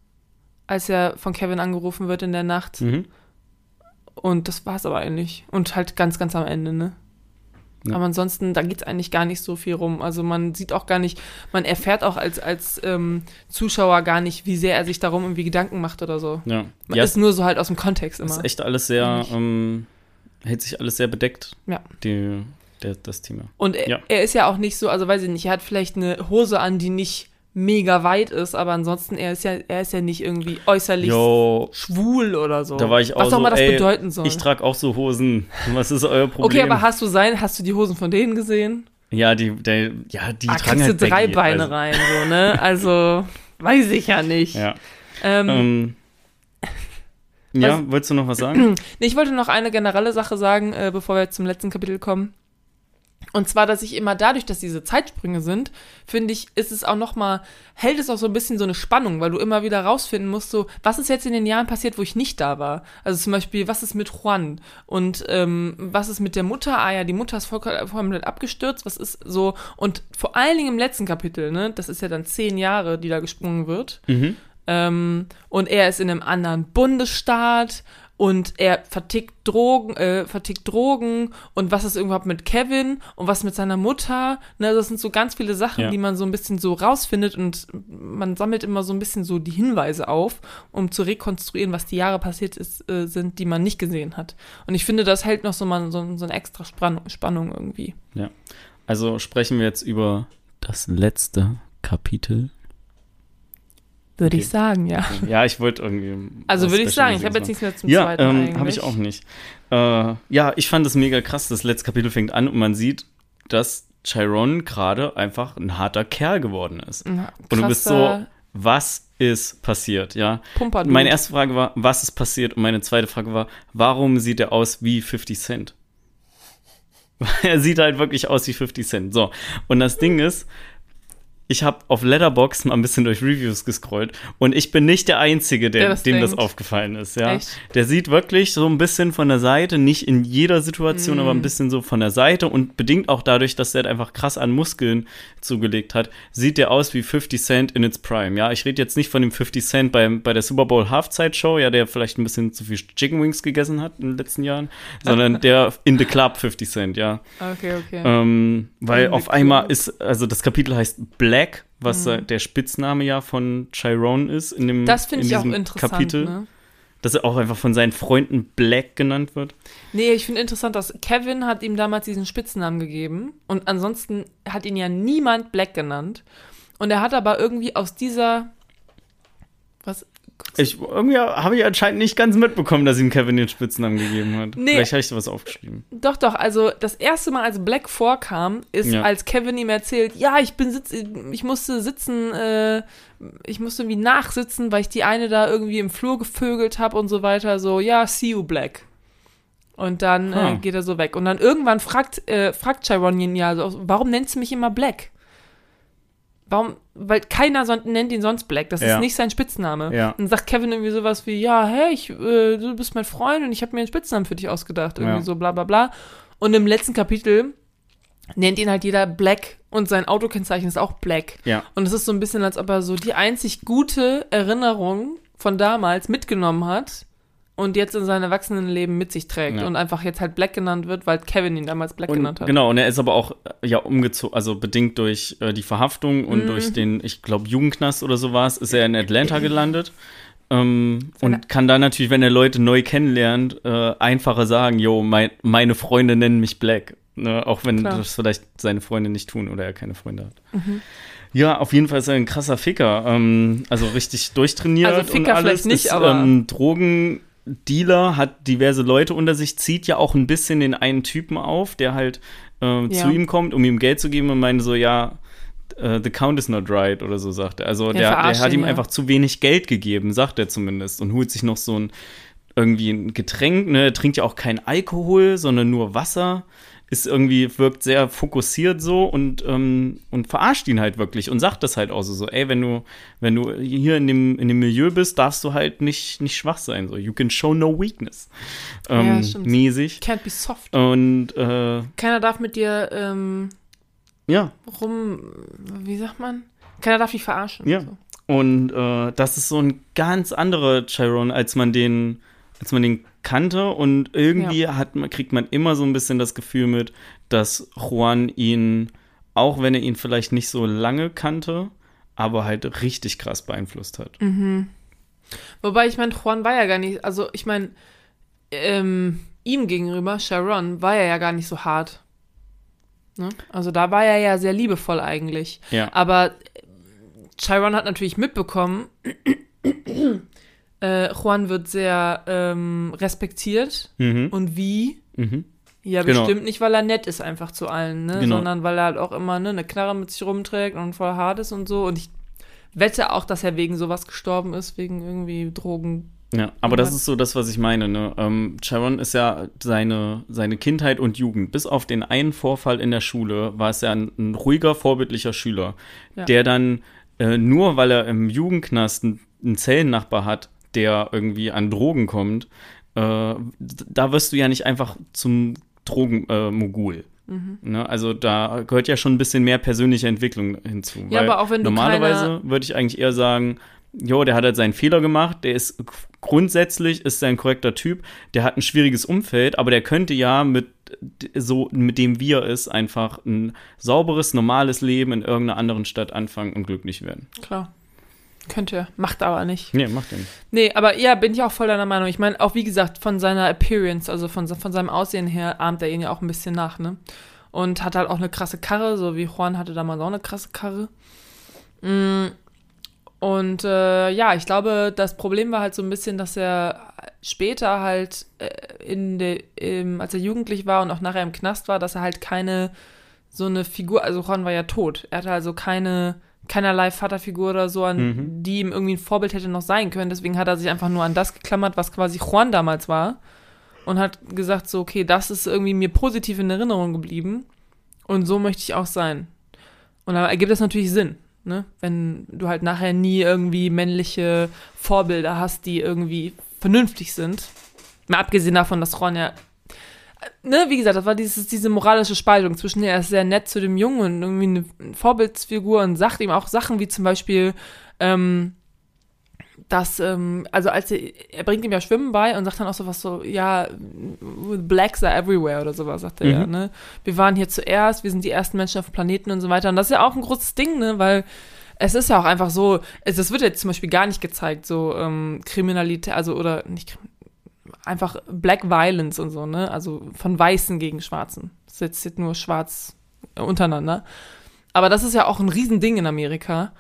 als er von Kevin angerufen wird in der Nacht. Mhm. Und das war's aber eigentlich. Und halt ganz, ganz am Ende, ne? Ja. Aber ansonsten, da geht's eigentlich gar nicht so viel rum. Also man sieht auch gar nicht, man erfährt auch als, als ähm, Zuschauer gar nicht, wie sehr er sich darum irgendwie Gedanken macht oder so. Ja, Man ja ist nur so halt aus dem Kontext es immer. ist echt alles sehr, ähm, hält sich alles sehr bedeckt, Ja. die, der, das Thema. Und er, Ja. er ist ja auch nicht so, also weiß ich nicht, er hat vielleicht eine Hose an, die nicht mega weit ist, aber ansonsten, er ist ja, er ist ja nicht irgendwie äußerlich Yo, schwul oder so. da war ich auch Was auch so, immer das ey, bedeuten soll. ich trage auch so Hosen. Was ist euer Problem? okay, aber hast du sein, hast du die Hosen von denen gesehen? ja, die, der, ja, die ah, tragen kriegst halt du drei Baggy, Beine also, rein, so, ne? Also, weiß ich ja nicht. Ja. Ähm, Ähm, ja, wolltest du noch was sagen? Nee, ich wollte noch eine generelle Sache sagen, äh, bevor wir zum letzten Kapitel kommen. Und zwar, dass ich immer dadurch, dass diese Zeitsprünge sind, finde ich, ist es auch noch mal, hält es auch so ein bisschen so eine Spannung, weil du immer wieder rausfinden musst, so, was ist jetzt in den Jahren passiert, wo ich nicht da war? Also zum Beispiel, was ist mit Juan? Und ähm, was ist mit der Mutter? Ah ja, die Mutter ist vollkommen abgestürzt. Was ist so? Und vor allen Dingen im letzten Kapitel, ne, das ist ja dann zehn Jahre, die da gesprungen wird. mhm. Ähm, und er ist in einem anderen Bundesstaat und er vertickt Drogen, äh, vertickt Drogen und was ist überhaupt mit Kevin und was mit seiner Mutter. Ne, das sind so ganz viele Sachen, Ja. die man so ein bisschen so rausfindet und man sammelt immer so ein bisschen so die Hinweise auf, um zu rekonstruieren, was die Jahre passiert ist, äh, sind, die man nicht gesehen hat. Und ich finde, das hält noch so mal so, so eine extra Spannung, Spannung irgendwie. Ja. Also sprechen wir jetzt über das letzte Kapitel. Würde Okay. ich sagen, ja. Ja, ich wollte irgendwie. Also würde ich sagen, ich habe jetzt nichts mehr zum Ja, zweiten ähm, habe ich auch nicht. Äh, ja, ich fand es mega krass. Das letzte Kapitel fängt an und man sieht, dass Chiron gerade einfach ein harter Kerl geworden ist. Ja, Und du bist so, was ist passiert, ja? Pumperdude. Meine erste Frage war, was ist passiert? Und meine zweite Frage war, warum sieht er aus wie 50 Cent? er sieht halt wirklich aus wie 50 Cent. So. Und das Ding ist, ich habe auf Letterbox mal ein bisschen durch Reviews gescrollt und ich bin nicht der Einzige, der, Der das dem das denkt. aufgefallen ist. Ja? Echt? Der sieht wirklich so ein bisschen von der Seite, nicht in jeder Situation, Mm. aber ein bisschen so von der Seite und bedingt auch dadurch, dass er einfach krass an Muskeln zugelegt hat, sieht der aus wie 50 Cent in its Prime. Ja, ich rede jetzt nicht von dem 50 Cent beim, bei der Super Bowl Halftime Show, ja, der vielleicht ein bisschen zu viel Chicken Wings gegessen hat in den letzten Jahren, sondern der in the Club 50 Cent, ja. Okay, okay. Ähm, weil auf einmal ist, also das Kapitel heißt Black, was äh, der Spitzname ja von Chiron ist in dem Mhm. das finde in ich auch interessant. Kapitel, Ne? dass er auch einfach von seinen Freunden Black genannt wird. Nee, ich finde interessant, dass Kevin hat ihm damals diesen Spitznamen gegeben und ansonsten hat ihn ja niemand Black genannt. Und er hat aber irgendwie aus dieser. Was? Ich, irgendwie habe ich anscheinend nicht ganz mitbekommen, dass ihm Kevin den Spitznamen gegeben hat. Nee. Vielleicht habe ich sowas aufgeschrieben. Doch, doch, also das erste Mal, als Black vorkam, ist, Ja. als Kevin ihm erzählt, ja, ich bin sitz, ich musste sitzen, äh, ich musste irgendwie nachsitzen, weil ich die eine da irgendwie im Flur gevögelt habe und so weiter, so, ja, see you, Black. Und dann äh, Ah. geht er so weg. Und dann irgendwann fragt, äh, fragt Chiron ihn ja, so, warum nennst du mich immer Black? Warum? Weil keiner son nennt ihn sonst Black. Das Ja. ist nicht sein Spitzname. Ja. Dann sagt Kevin irgendwie sowas wie, ja, hey, ich, äh, du bist mein Freund und ich habe mir einen Spitznamen für dich ausgedacht. Irgendwie Ja. so bla bla bla. Und im letzten Kapitel nennt ihn halt jeder Black und sein Autokennzeichen ist auch Black. Ja. Und es ist so ein bisschen, als ob er so die einzig gute Erinnerung von damals mitgenommen hat und jetzt in seinem Erwachsenenleben mit sich trägt Ja. und einfach jetzt halt Black genannt wird, weil Kevin ihn damals Black genannt Und, hat. genau, und er ist aber auch äh, ja umgezogen, also bedingt durch äh, die Verhaftung und Mhm. durch den, ich glaube, Jugendknast oder so war es, ist er in Atlanta gelandet. Ähm, und kann dann natürlich, wenn er Leute neu kennenlernt, äh, einfacher sagen, yo, mein, meine Freunde nennen mich Black. Ne? Auch wenn Klar. das vielleicht seine Freunde nicht tun oder er keine Freunde hat. Mhm. Ja, auf jeden Fall ist er ein krasser Ficker. Ähm, also richtig durchtrainiert Also Ficker und alles. vielleicht nicht, ist, aber- Ähm, Drogendealer, hat diverse Leute unter sich, zieht ja auch ein bisschen den einen Typen auf, der halt äh, zu ihm kommt, um ihm Geld zu geben und meint so, ja, äh, the count is not right oder so, sagt er. Also der, der verarscht hat ihm ja. einfach zu wenig Geld gegeben, sagt er zumindest, und holt sich noch so ein irgendwie ein Getränk, ne, er trinkt ja auch kein Alkohol, sondern nur Wasser. Ist irgendwie, wirkt sehr fokussiert so und, ähm, und verarscht ihn halt wirklich und sagt das halt auch so, so, ey, wenn du, wenn du hier in dem, in dem Milieu bist, darfst du halt nicht, nicht schwach sein. So, you can show no weakness. Ähm, Ja, mäßig. Can't be soft. Und äh, Keiner darf mit dir ähm, ja, rum, wie sagt man? Keiner darf dich verarschen. Ja. So. Und äh, das ist so ein ganz anderer Chiron, als man den, als man den kannte. Und irgendwie hat man, kriegt man immer so ein bisschen das Gefühl mit, dass Juan ihn, auch wenn er ihn vielleicht nicht so lange kannte, aber halt richtig krass beeinflusst hat. Mhm. Wobei, ich meine, Juan war ja gar nicht, also ich meine, ähm, ihm gegenüber, Sharon, war er ja gar nicht so hart. Ne? Also da war er ja sehr liebevoll eigentlich. Ja. Aber Chiron hat natürlich mitbekommen, äh, Juan wird sehr ähm, respektiert. Mhm. Und wie? Mhm. Ja, Genau. bestimmt nicht, weil er nett ist einfach zu allen, ne? Genau. sondern weil er halt auch immer ne, eine Knarre mit sich rumträgt und voll hart ist und so. Und ich wette auch, dass er wegen sowas gestorben ist, wegen irgendwie Drogen. Ja, aber das ist so das, was ich meine. Ne? Ähm, Chiron ist ja seine, seine Kindheit und Jugend. Bis auf den einen Vorfall in der Schule war es ja ein, ein ruhiger, vorbildlicher Schüler, Ja. der dann äh, nur, weil er im Jugendknast einen, einen Zellennachbar hat, der irgendwie an Drogen kommt, äh, da wirst du ja nicht einfach zum Drogenmogul. Äh. Mhm. Ne? Also da gehört ja schon ein bisschen mehr persönliche Entwicklung hinzu. Ja, aber auch wenn du normalerweise würde ich eigentlich eher sagen, jo, der hat halt seinen Fehler gemacht, der ist grundsätzlich ist er ein korrekter Typ, der hat ein schwieriges Umfeld, aber der könnte ja mit so mit dem wie er ist einfach ein sauberes normales Leben in irgendeiner anderen Stadt anfangen und glücklich werden. Klar. Könnte, macht aber nicht. Nee, macht er nicht. Nee, aber ja, bin ich auch voll deiner Meinung. Ich meine, auch wie gesagt, von seiner Appearance, also von, von seinem Aussehen her, ahmt er ihn ja auch ein bisschen nach, ne? Und hat halt auch eine krasse Karre, so wie Juan hatte damals auch eine krasse Karre. Mm, Und äh, ja, ich glaube, das Problem war halt so ein bisschen, dass er später halt äh, in de, im, als er jugendlich war und auch nachher im Knast war, dass er halt keine so eine Figur, also Juan war ja tot. Er hatte also keine keinerlei Vaterfigur oder so, an Mhm. die ihm irgendwie ein Vorbild hätte noch sein können. Deswegen hat er sich einfach nur an das geklammert, was quasi Juan damals war. Und hat gesagt, so, okay, das ist irgendwie mir positiv in Erinnerung geblieben. Und so möchte ich auch sein. Und dann ergibt das natürlich Sinn, ne? Wenn du halt nachher nie irgendwie männliche Vorbilder hast, die irgendwie vernünftig sind. Mal abgesehen davon, dass Juan ja ne, wie gesagt, das war dieses, diese moralische Spaltung zwischen, er ist sehr nett zu dem Jungen und irgendwie eine Vorbildsfigur und sagt ihm auch Sachen wie zum Beispiel, ähm, dass, ähm, also als er, er bringt ihm ja Schwimmen bei und sagt dann auch sowas so, ja, blacks are everywhere oder sowas, sagt er Mhm. ja, ne? Wir waren hier zuerst, wir sind die ersten Menschen auf dem Planeten und so weiter. Und das ist ja auch ein großes Ding, ne, weil es ist ja auch einfach so, es, das wird jetzt zum Beispiel gar nicht gezeigt, so ähm, Kriminalität, also oder nicht Krim- einfach Black Violence und so, ne? Also von Weißen gegen Schwarzen. Das ist jetzt, jetzt nur schwarz äh, untereinander. Aber das ist ja auch ein Riesending in Amerika.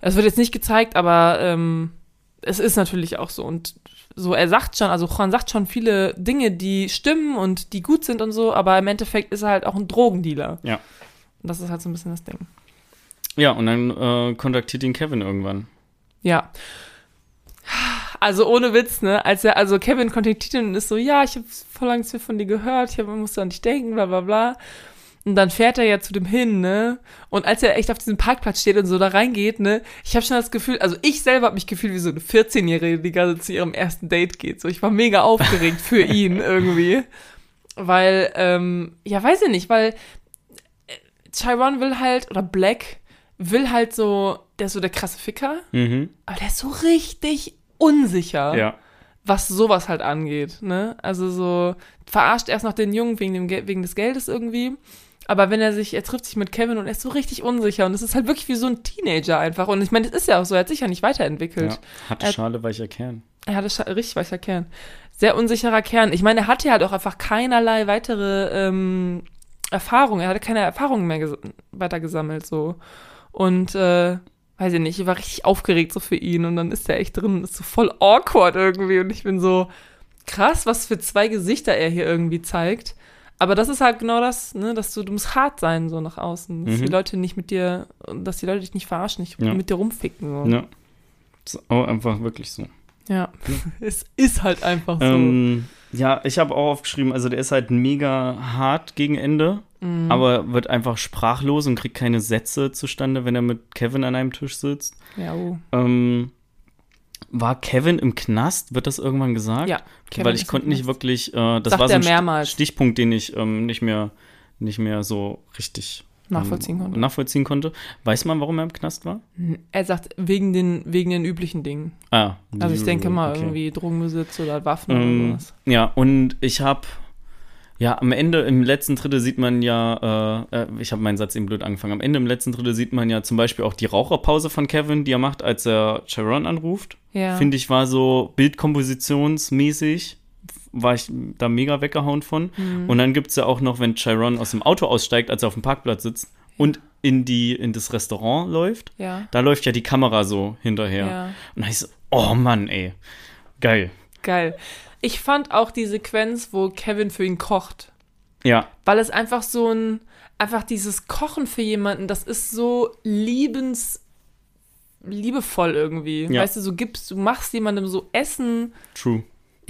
Es wird jetzt nicht gezeigt, aber ähm, es ist natürlich auch so. Und so, er sagt schon, also Juan sagt schon viele Dinge, die stimmen und die gut sind und so, aber im Endeffekt ist er halt auch ein Drogendealer. Ja. Und das ist halt so ein bisschen das Ding. Ja, und dann äh, kontaktiert ihn Kevin irgendwann. Ja. Also ohne Witz, ne? Als er, also Kevin kontaktiert ihn und ist so, ja, ich habe voll lange nichts mehr von dir gehört, ich hab, musste an dich denken, bla bla bla. Und dann fährt er ja zu dem hin, ne? Und als er echt auf diesem Parkplatz steht und so da reingeht, ne? Ich habe schon das Gefühl, also ich selber habe mich gefühlt wie so eine 14-Jährige, die gerade zu ihrem ersten Date geht. So, ich war mega aufgeregt für ihn irgendwie. Weil, ähm, ja, weiß ich nicht, weil äh, Chiron will halt, oder Black will halt so, der ist so der krasse Ficker, Mhm. aber der ist so richtig unsicher, Ja. was sowas halt angeht, ne? Also so, verarscht erst noch den Jungen wegen, dem, wegen des Geldes irgendwie. Aber wenn er sich, er trifft sich mit Kevin und er ist so richtig unsicher und es ist halt wirklich wie so ein Teenager einfach. Und ich meine, das ist ja auch so, er hat sich ja nicht weiterentwickelt. ja. Harte Er- Schale, weicher Kern. Er hatte scha- richtig weicher Kern. Sehr unsicherer Kern. Ich meine, er hatte halt auch einfach keinerlei weitere ähm, Erfahrung. Er hatte keine Erfahrungen mehr ges weiter gesammelt, so. Und, äh, weiß ich nicht, ich war richtig aufgeregt so für ihn und dann ist er echt drin, ist so voll awkward irgendwie und ich bin so, krass, was für zwei Gesichter er hier irgendwie zeigt. Aber das ist halt genau das, ne, dass du, du musst hart sein, so nach außen. Dass Mhm. die Leute nicht mit dir, dass die Leute dich nicht verarschen, nicht Ja. mit dir rumficken. So. Ja. Ist auch einfach wirklich so. Ja, es ist halt einfach so. Ähm, ja, ich habe auch aufgeschrieben, also der ist halt mega hart gegen Ende, Mhm. aber wird einfach sprachlos und kriegt keine Sätze zustande, wenn er mit Kevin an einem Tisch sitzt. ja, oh. Ähm, war Kevin im Knast? Wird das irgendwann gesagt? Ja, Kevin weil ich konnte nicht wirklich, äh, das Sagt war so ein mehrmals. Stichpunkt, den ich ähm, nicht mehr, nicht mehr so richtig Nachvollziehen konnte. nachvollziehen konnte. Weiß man, warum er im Knast war? Er sagt, wegen den, wegen den üblichen Dingen. Ah, Also ich denke mal okay. irgendwie Drogenbesitz oder Waffen Ähm, oder sowas. Ja, und ich habe, ja, am Ende, im letzten Drittel sieht man ja, äh, äh, ich habe meinen Satz eben blöd angefangen, am Ende im letzten Drittel sieht man ja zum Beispiel auch die Raucherpause von Kevin, die er macht, als er Sharon anruft. Ja. Finde ich, war so bildkompositionsmäßig, war ich da mega weggehauen von. Mhm. Und dann gibt es ja auch noch, wenn Chiron aus dem Auto aussteigt, als er auf dem Parkplatz sitzt und in, die, in das Restaurant läuft, ja. da läuft ja die Kamera so hinterher. Ja. Und da ich so, oh Mann, ey. Geil. Geil. Ich fand auch die Sequenz, wo Kevin für ihn kocht. Ja, Weil es einfach so ein, einfach dieses Kochen für jemanden, das ist so liebens, liebevoll irgendwie. Ja. Weißt du, so gibst, du machst jemandem so Essen, true.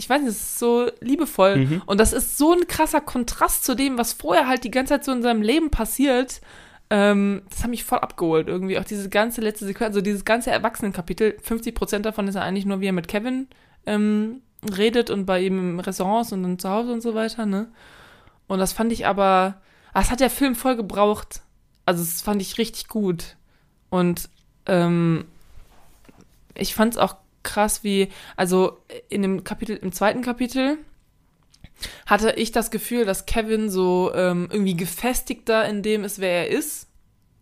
Ich weiß nicht, es ist so liebevoll. Mhm. Und das ist so ein krasser Kontrast zu dem, was vorher halt die ganze Zeit so in seinem Leben passiert. Ähm, das hat mich voll abgeholt irgendwie. Auch diese ganze letzte Sequenz, also dieses ganze Erwachsenenkapitel, 50% davon ist ja eigentlich nur, wie er mit Kevin ähm, redet und bei ihm im Restaurant und dann zu Hause und so weiter, ne? Und das fand ich aber, ah, das hat der Film voll gebraucht. Also das fand ich richtig gut. Und ähm, ich fand es auch krass, wie, also in dem Kapitel, im zweiten Kapitel hatte ich das Gefühl, dass Kevin so ähm, irgendwie gefestigter in dem ist, wer er ist.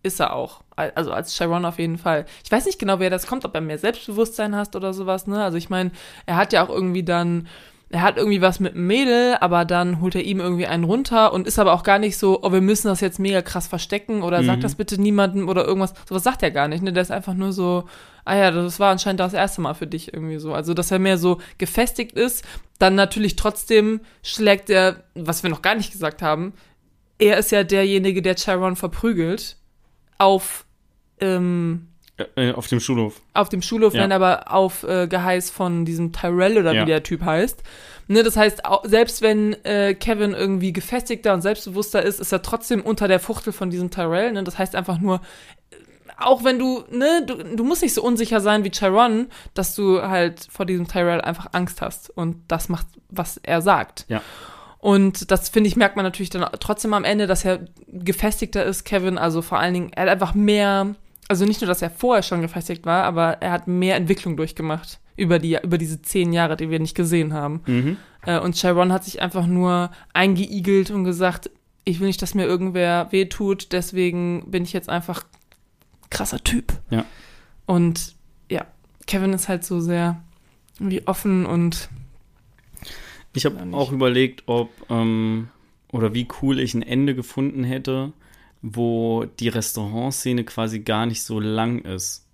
Ist er auch. Also als Sharon auf jeden Fall. Ich weiß nicht genau, wer das kommt, ob er mehr Selbstbewusstsein hast oder sowas, ne? Also ich meine, er hat ja auch irgendwie dann er hat irgendwie was mit einem Mädel, aber dann holt er ihm irgendwie einen runter und ist aber auch gar nicht so, oh, wir müssen das jetzt mega krass verstecken oder mhm. sag das bitte niemandem oder irgendwas. Sowas sagt er gar nicht, ne? Der ist einfach nur so, ah ja, das war anscheinend das erste Mal für dich irgendwie so. Also, dass er mehr so gefestigt ist, dann natürlich trotzdem schlägt er, was wir noch gar nicht gesagt haben, er ist ja derjenige, der Chiron verprügelt auf, ähm, äh, äh, auf dem Schulhof. Auf dem Schulhof, ja. nein, aber auf äh, Geheiß von diesem Tyrell oder ja. wie der Typ heißt. Ne, das heißt, selbst wenn äh, Kevin irgendwie gefestigter und selbstbewusster ist, ist er trotzdem unter der Fuchtel von diesem Tyrell. Ne? Das heißt einfach nur, äh, auch wenn du, ne, du, du musst nicht so unsicher sein wie Chiron, dass du halt vor diesem Tyrell einfach Angst hast und das macht, was er sagt. Ja. Und das, finde ich, merkt man natürlich dann trotzdem am Ende, dass er gefestigter ist, Kevin. Also vor allen Dingen, er hat einfach mehr also nicht nur, dass er vorher schon gefestigt war, aber er hat mehr Entwicklung durchgemacht über, die, über diese zehn Jahre, die wir nicht gesehen haben. Mhm. Äh, und Chiron hat sich einfach nur eingeigelt und gesagt, ich will nicht, dass mir irgendwer wehtut, deswegen bin ich jetzt einfach krasser Typ. Ja. Und ja, Kevin ist halt so sehr wie offen und ich habe auch überlegt, ob ähm, oder wie cool ich ein Ende gefunden hätte, wo die Restaurantszene quasi gar nicht so lang ist.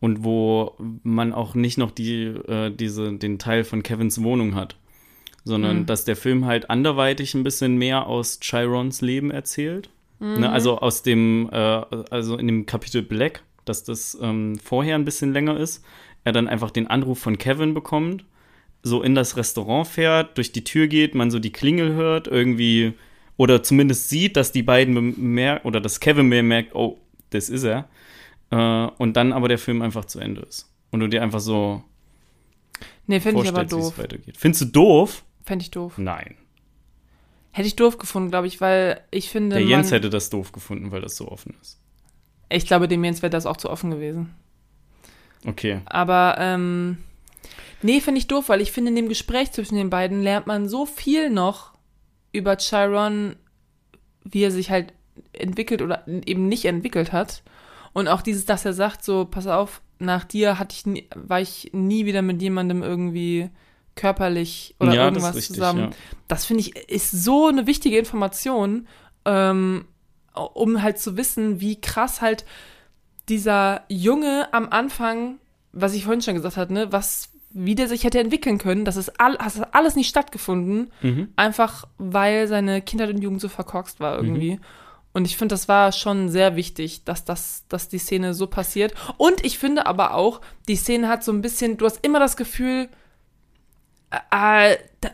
Und wo man auch nicht noch die, äh, diese, den Teil von Kevins Wohnung hat. Sondern mhm. dass der Film halt anderweitig ein bisschen mehr aus Chirons Leben erzählt. Mhm. Ne, also aus dem, äh, also in dem Kapitel Black, dass das ähm, vorher ein bisschen länger ist. Er dann einfach den Anruf von Kevin bekommt, so in das Restaurant fährt, durch die Tür geht, man so die Klingel hört, irgendwie oder zumindest sieht, dass die beiden bemerken, oder dass Kevin bemerkt, oh, das ist er. Äh, und dann aber der Film einfach zu Ende ist. Und du dir einfach so. Nee, finde ich aber doof. Weitergeht. Findest du doof? Fände ich doof. Nein. Hätte ich doof gefunden, glaube ich, weil ich finde. Der Jens hätte das doof gefunden, weil das so offen ist. Ich glaube, dem Jens wäre das auch zu offen gewesen. Okay. Aber, ähm. Nee, finde ich doof, weil ich finde, in dem Gespräch zwischen den beiden lernt man so viel noch über Chiron, wie er sich halt entwickelt oder eben nicht entwickelt hat. Und auch dieses, dass er sagt, so, pass auf, nach dir hatte ich nie, war ich nie wieder mit jemandem irgendwie körperlich oder ja, irgendwas richtig, zusammen. Ja. Das finde ich ist so eine wichtige Information, ähm, um halt zu wissen, wie krass halt dieser Junge am Anfang, was ich vorhin schon gesagt hatte, ne, was wie der sich hätte entwickeln können. Das ist all, das hat alles nicht stattgefunden. Mhm. Einfach weil seine Kindheit und Jugend so verkorkst war irgendwie. Mhm. Und ich finde, das war schon sehr wichtig, dass, das, dass die Szene so passiert. Und ich finde aber auch, die Szene hat so ein bisschen, du hast immer das Gefühl, äh, da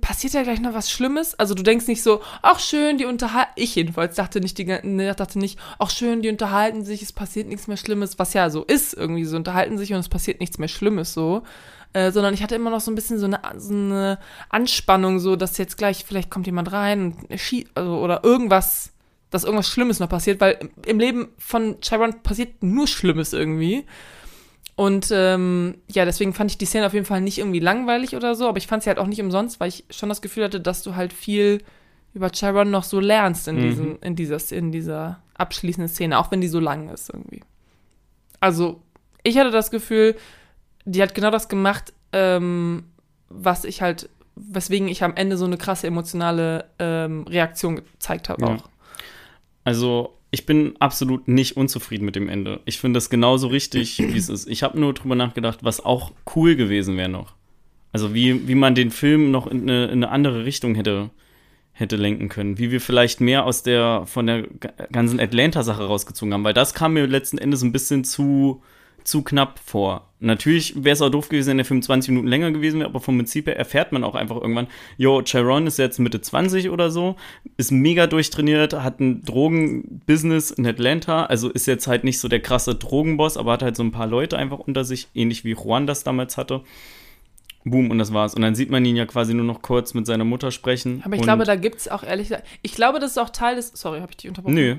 passiert ja gleich noch was Schlimmes. Also du denkst nicht so, ach schön, die unterhalten, ich jedenfalls dachte nicht, die, ne, dachte nicht, ach schön, die unterhalten sich, es passiert nichts mehr Schlimmes, was ja so ist irgendwie, so unterhalten sich und es passiert nichts mehr Schlimmes so. Äh, sondern ich hatte immer noch so ein bisschen so eine, so eine Anspannung, so dass jetzt gleich vielleicht kommt jemand rein und schießt, also, oder irgendwas, dass irgendwas Schlimmes noch passiert, weil im Leben von Chiron passiert nur Schlimmes irgendwie. Und ähm, ja, deswegen fand ich die Szene auf jeden Fall nicht irgendwie langweilig oder so, aber ich fand sie halt auch nicht umsonst, weil ich schon das Gefühl hatte, dass du halt viel über Chiron noch so lernst in, mhm. diesem, in, dieser, in dieser abschließenden Szene, auch wenn die so lang ist irgendwie. Also, ich hatte das Gefühl, die hat genau das gemacht, ähm, was ich halt, weswegen ich am Ende so eine krasse emotionale ähm, Reaktion gezeigt habe ja. auch. Also, ich bin absolut nicht unzufrieden mit dem Ende. Ich finde das genauso richtig, wie es ist. Ich habe nur drüber nachgedacht, was auch cool gewesen wäre noch. Also wie, wie man den Film noch in eine, in eine andere Richtung hätte, hätte lenken können. Wie wir vielleicht mehr aus der, von der ganzen Atlanta-Sache rausgezogen haben. Weil das kam mir letzten Endes ein bisschen zu, zu knapp vor. Natürlich wäre es auch doof gewesen, wenn der 25 Minuten länger gewesen wäre, aber vom Prinzip her erfährt man auch einfach irgendwann, yo, Chiron ist jetzt Mitte 20 oder so, ist mega durchtrainiert, hat ein Drogenbusiness in Atlanta, also ist jetzt halt nicht so der krasse Drogenboss, aber hat halt so ein paar Leute einfach unter sich, ähnlich wie Juan das damals hatte. Boom, und das war's. Und dann sieht man ihn ja quasi nur noch kurz mit seiner Mutter sprechen. Aber ich glaube, da gibt's auch ehrlich gesagt, ich glaube, das ist auch Teil des, sorry, habe ich dich unterbrochen? Nö,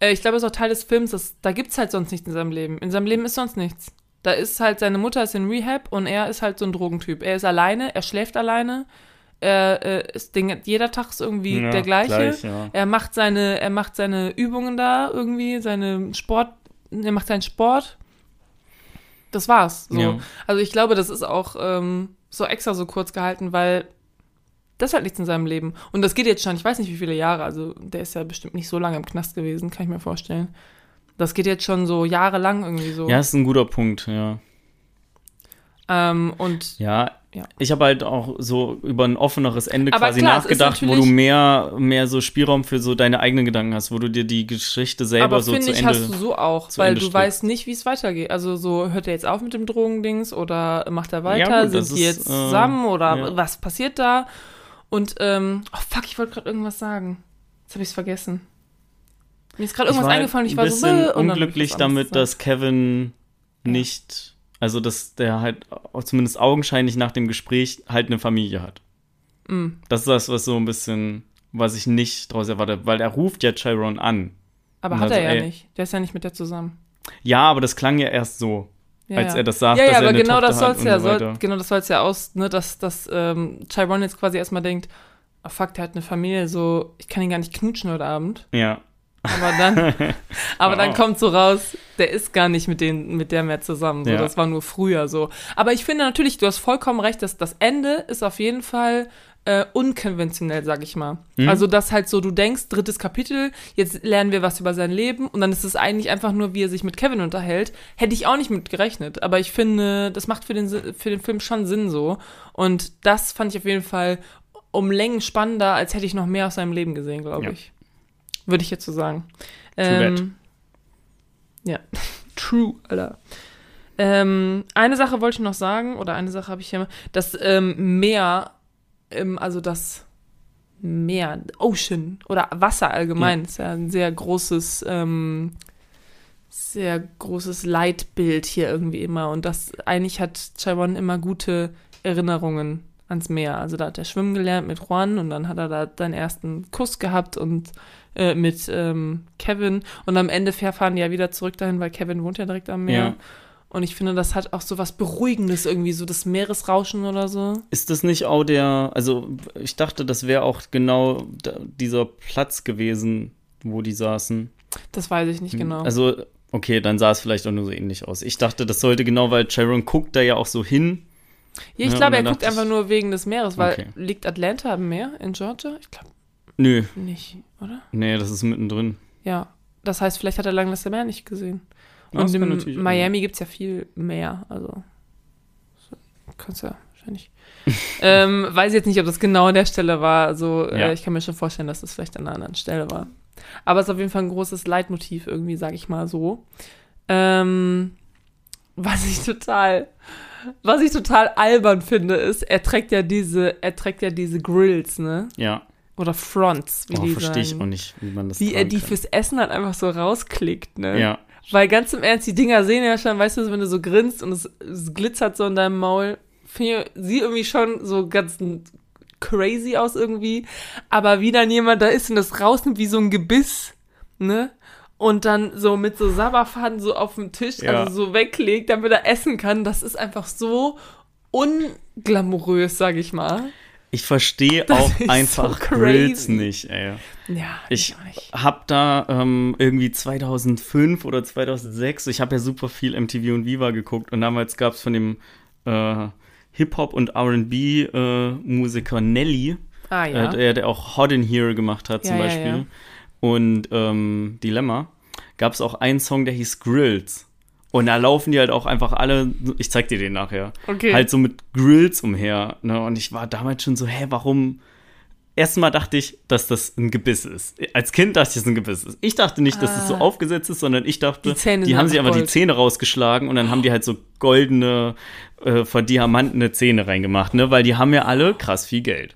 äh, ich glaube, das ist auch Teil des Films, dass, da gibt es halt sonst nichts in seinem Leben. In seinem Leben ist sonst nichts. Da ist halt, seine Mutter ist in Rehab und er ist halt so ein Drogentyp. Er ist alleine, er schläft alleine. Er äh, ist den, jeder Tag ist irgendwie Ja, der gleiche. gleich, ja. Er macht seine, er macht seine Übungen da irgendwie, seine Sport, er macht seinen Sport. Das war's. So. Ja. Also ich glaube, das ist auch ähm, so extra so kurz gehalten, weil das halt nichts in seinem Leben. Und das geht jetzt schon, ich weiß nicht wie viele Jahre, also der ist ja bestimmt nicht so lange im Knast gewesen, kann ich mir vorstellen. Das geht jetzt schon so jahrelang irgendwie so. Ja, ist ein guter Punkt, ja. Ähm, und Ja, Ja. ich habe halt auch so über ein offeneres Ende Aber quasi klar, nachgedacht, wo du mehr, mehr so Spielraum für so deine eigenen Gedanken hast, wo du dir die Geschichte selber aber so finde zu ich, Ende. hast du so auch, weil Ende du strickst. weißt nicht, wie es weitergeht. Also so, hört er jetzt auf mit dem Drogendings oder macht er weiter? Ja, gut, Sind die ist, jetzt äh, zusammen oder ja. was passiert da? Und, ähm, oh fuck, ich wollte gerade irgendwas sagen. Jetzt habe ich es vergessen. Mir ist gerade ich irgendwas halt eingefallen, ich war so bisschen ich unglücklich damit, gesagt. dass Kevin nicht, also dass der halt zumindest augenscheinlich nach dem Gespräch halt eine Familie hat. Mm. Das ist das, was so ein bisschen, was ich nicht draus erwarte, weil er ruft ja Chiron an. Aber hat also, er ja ey. nicht. Der ist ja nicht mit der zusammen. Ja, aber das klang ja erst so, Ja, als ja. er das sagt, ja, dass ja, er aber eine genau Tochter das soll's ja, so soll, genau das soll's ja aus, ne, dass, dass ähm, Chiron jetzt quasi erstmal denkt, oh fuck, der hat eine Familie, so, ich kann ihn gar nicht knutschen heute Abend. Ja. Aber dann, aber dann Wow. kommt so raus, der ist gar nicht mit, den, mit der mehr zusammen. So, Ja. Das war nur früher so. Aber ich finde natürlich, du hast vollkommen recht, dass das Ende ist auf jeden Fall äh, unkonventionell, sag ich mal. Mhm. Also, dass halt so, du denkst, drittes Kapitel, jetzt lernen wir was über sein Leben und dann ist es eigentlich einfach nur, wie er sich mit Kevin unterhält. Hätte ich auch nicht mit gerechnet. Aber ich finde, das macht für den, für den Film schon Sinn so. Und das fand ich auf jeden Fall um Längen spannender, als hätte ich noch mehr aus seinem Leben gesehen, glaube Ja. ich. Würde ich jetzt so sagen. Ähm, ja, true, Alter. Ähm, eine Sache wollte ich noch sagen, oder eine Sache habe ich hier, das ähm, Meer, ähm, also das Meer, Ocean oder Wasser allgemein, ist ja ein sehr großes, ähm, sehr großes Leitbild hier irgendwie immer. Und das eigentlich hat Chiron immer gute Erinnerungen ans Meer. Also da hat er schwimmen gelernt mit Juan und dann hat er da seinen ersten Kuss gehabt und äh, mit ähm, Kevin. Und am Ende fahren die ja wieder zurück dahin, weil Kevin wohnt ja direkt am Meer. Ja. Und ich finde, das hat auch so was Beruhigendes irgendwie, so das Meeresrauschen oder so. Ist das nicht auch der, also ich dachte, das wäre auch genau dieser Platz gewesen, wo die saßen. Das weiß ich nicht genau. Also, okay, dann sah es vielleicht auch nur so ähnlich aus. Ich dachte, das sollte genau, weil Chiron guckt da ja auch so hin. ja, ich ja, glaube, er guckt einfach nur wegen des Meeres, weil Okay. liegt Atlanta am Meer in Georgia? Ich glaube Nö, nicht, oder? nee, das ist mittendrin. Ja. Das heißt, vielleicht hat er lange das Meer nicht gesehen. Und in Miami gibt es ja viel mehr, also so, kannst ja wahrscheinlich. ähm, weiß jetzt nicht, ob das genau an der Stelle war. Also Ja. äh, ich kann mir schon vorstellen, dass das vielleicht an einer anderen Stelle war. Aber es ist auf jeden Fall ein großes Leitmotiv irgendwie, sag ich mal so. Ähm, was ich total, was ich total albern finde, ist, er trägt ja diese, er trägt ja diese Grills, ne? Ja, Oder Fronts, wie oh, die verstehe ich auch nicht, wie man das Wie er die kann. fürs Essen halt einfach so rausklickt, ne? Ja, Weil ganz im Ernst, die Dinger sehen ja schon, weißt du, wenn du so grinst und es, es glitzert so in deinem Maul, finde ich, sieht irgendwie schon so ganz crazy aus irgendwie. Aber wie dann jemand da ist und das rausnimmt wie so ein Gebiss, ne? Und dann so mit so Sabberfaden so auf dem Tisch, Ja. also so weglegt, damit er essen kann, das ist einfach so unglamourös, sag ich mal. Ich verstehe auch einfach so. Grills nicht, ey. Ja, Ich nicht. hab da ähm, irgendwie 2005 oder 2006, ich habe ja super viel MTV und Viva geguckt und damals gab es von dem äh, Hip-Hop und R&B-Musiker Nelly, Ah ja. äh, der, der auch Hot in Here gemacht hat zum Ja, ja, Beispiel und ähm, Dilemma, gab es auch einen Song, der hieß Grills. Und da laufen die halt auch einfach alle, ich zeig dir den nachher, Okay. halt so mit Grills umher. Ne? Und ich war damals schon so, hä, warum? Erstmal dachte ich, dass das ein Gebiss ist. Als Kind dachte ich, dass es ein Gebiss ist. Ich dachte nicht, dass es so Ah. aufgesetzt ist, sondern ich dachte, Die die haben sich einfach die. Zähne rausgeschlagen und dann haben die halt so goldene, äh, verdiamantene Zähne reingemacht, ne? Weil die haben ja alle krass viel Geld.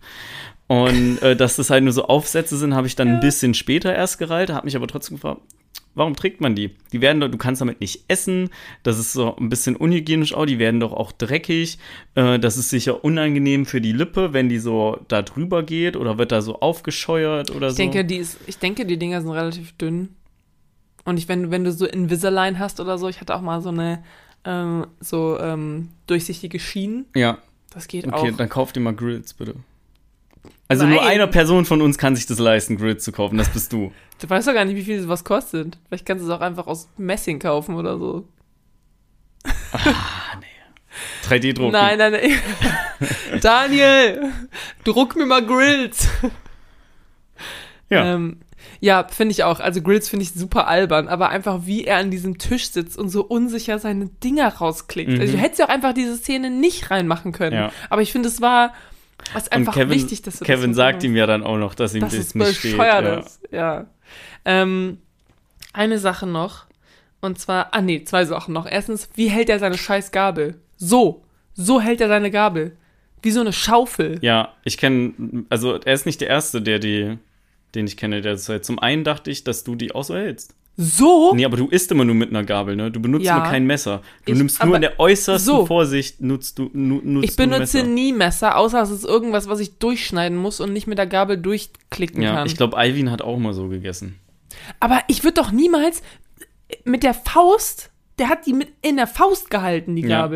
Und äh, dass das halt nur so Aufsätze sind, habe ich dann ein bisschen später erst gereilt, habe mich aber trotzdem gefragt, warum trägt man die? Die werden doch, du kannst damit nicht essen, das ist so ein bisschen unhygienisch auch, die werden doch auch dreckig, äh, das ist sicher unangenehm für die Lippe, wenn die so da drüber geht oder wird da so aufgescheuert oder Ich so. denke, die ist, ich denke, die Dinger sind relativ dünn. Und ich, wenn, wenn du so Invisalign hast oder so, ich hatte auch mal so eine ähm, so ähm, durchsichtige Schienen. Ja, Das geht okay, auch. dann kauft ihr mal Grills, bitte. Also nur Nein. eine Person von uns kann sich das leisten, Grills zu kaufen, das bist du. Du weißt doch gar nicht, wie viel sowas kostet. Vielleicht kannst du es auch einfach aus Messing kaufen oder so. 3D-Drucken. Nein, nein, nein. Daniel, druck mir mal Grills. Ja. Ähm, ja, finde ich auch. Also Grills finde ich super albern, aber einfach wie er an diesem Tisch sitzt und so unsicher seine Dinger rausklickt. Mhm. Also du hättest ja auch einfach diese Szene nicht reinmachen können. Ja. Aber ich finde, es war Und einfach Kevin, wichtig, dass du Kevin das sagt ihm ja dann auch noch, dass ihm das es nicht steht. Ja. Ja. Ähm, eine Sache noch. Und zwar, ah nee, zwei Sachen noch. Erstens, wie hält er seine scheiß Gabel? So. So hält er seine Gabel. Wie so eine Schaufel. Ja, ich kenne, also er ist nicht der Erste, der die, den ich kenne, der das hält. Zum einen dachte ich, dass du die auch so hältst. So? Nee, aber du isst immer nur mit einer Gabel, ne? Du benutzt Ja. nur kein Messer. Du Ich- nimmst nur in der äußersten so. Vorsicht, nutzt du, nu, nutzt Ich benutze Messer. nie Messer, außer es ist irgendwas, was ich durchschneiden muss und nicht mit der Gabel durchklicken Ja, kann. ich glaube, Alvin hat auch mal so gegessen. Aber ich würde doch niemals mit der Faust, der hat die mit in der Faust gehalten, die Ja.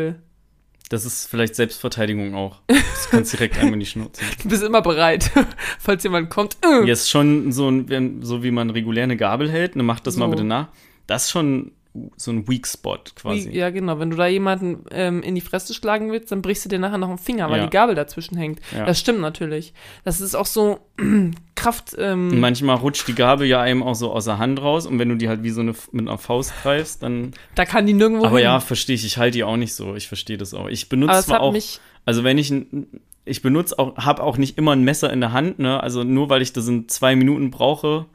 Das ist vielleicht Selbstverteidigung auch. Das kannst direkt einmal in die Schnauze. Du bist immer bereit, falls jemand kommt. Äh. Jetzt schon so, ein, so wie man regulär eine Gabel hält, ne, mach das mal So. bitte nach. Das ist schon so ein Weak Spot quasi. Ja, genau. Wenn du da jemanden ähm, in die Fresse schlagen willst, dann brichst du dir nachher noch einen Finger, weil Ja. die Gabel dazwischen hängt. Ja. Das stimmt natürlich. Das ist auch so Kraft. Ähm, manchmal rutscht die Gabel ja einem auch so aus der Hand raus und wenn du die halt wie so eine mit einer Faust greifst, dann. da kann die nirgendwo Aber hin. ja, verstehe ich. Ich halte die auch nicht so. Ich verstehe das auch. Ich benutze zwar auch. mich. Also wenn ich ein, ich benutze auch, habe auch nicht immer ein Messer in der Hand, ne? Also nur weil ich das in zwei Minuten brauche,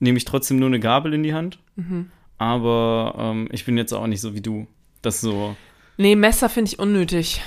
nehme ich trotzdem nur eine Gabel in die Hand. Mhm. Aber ähm, ich bin jetzt auch nicht so wie du. Das so. Nee, Messer finde ich unnötig.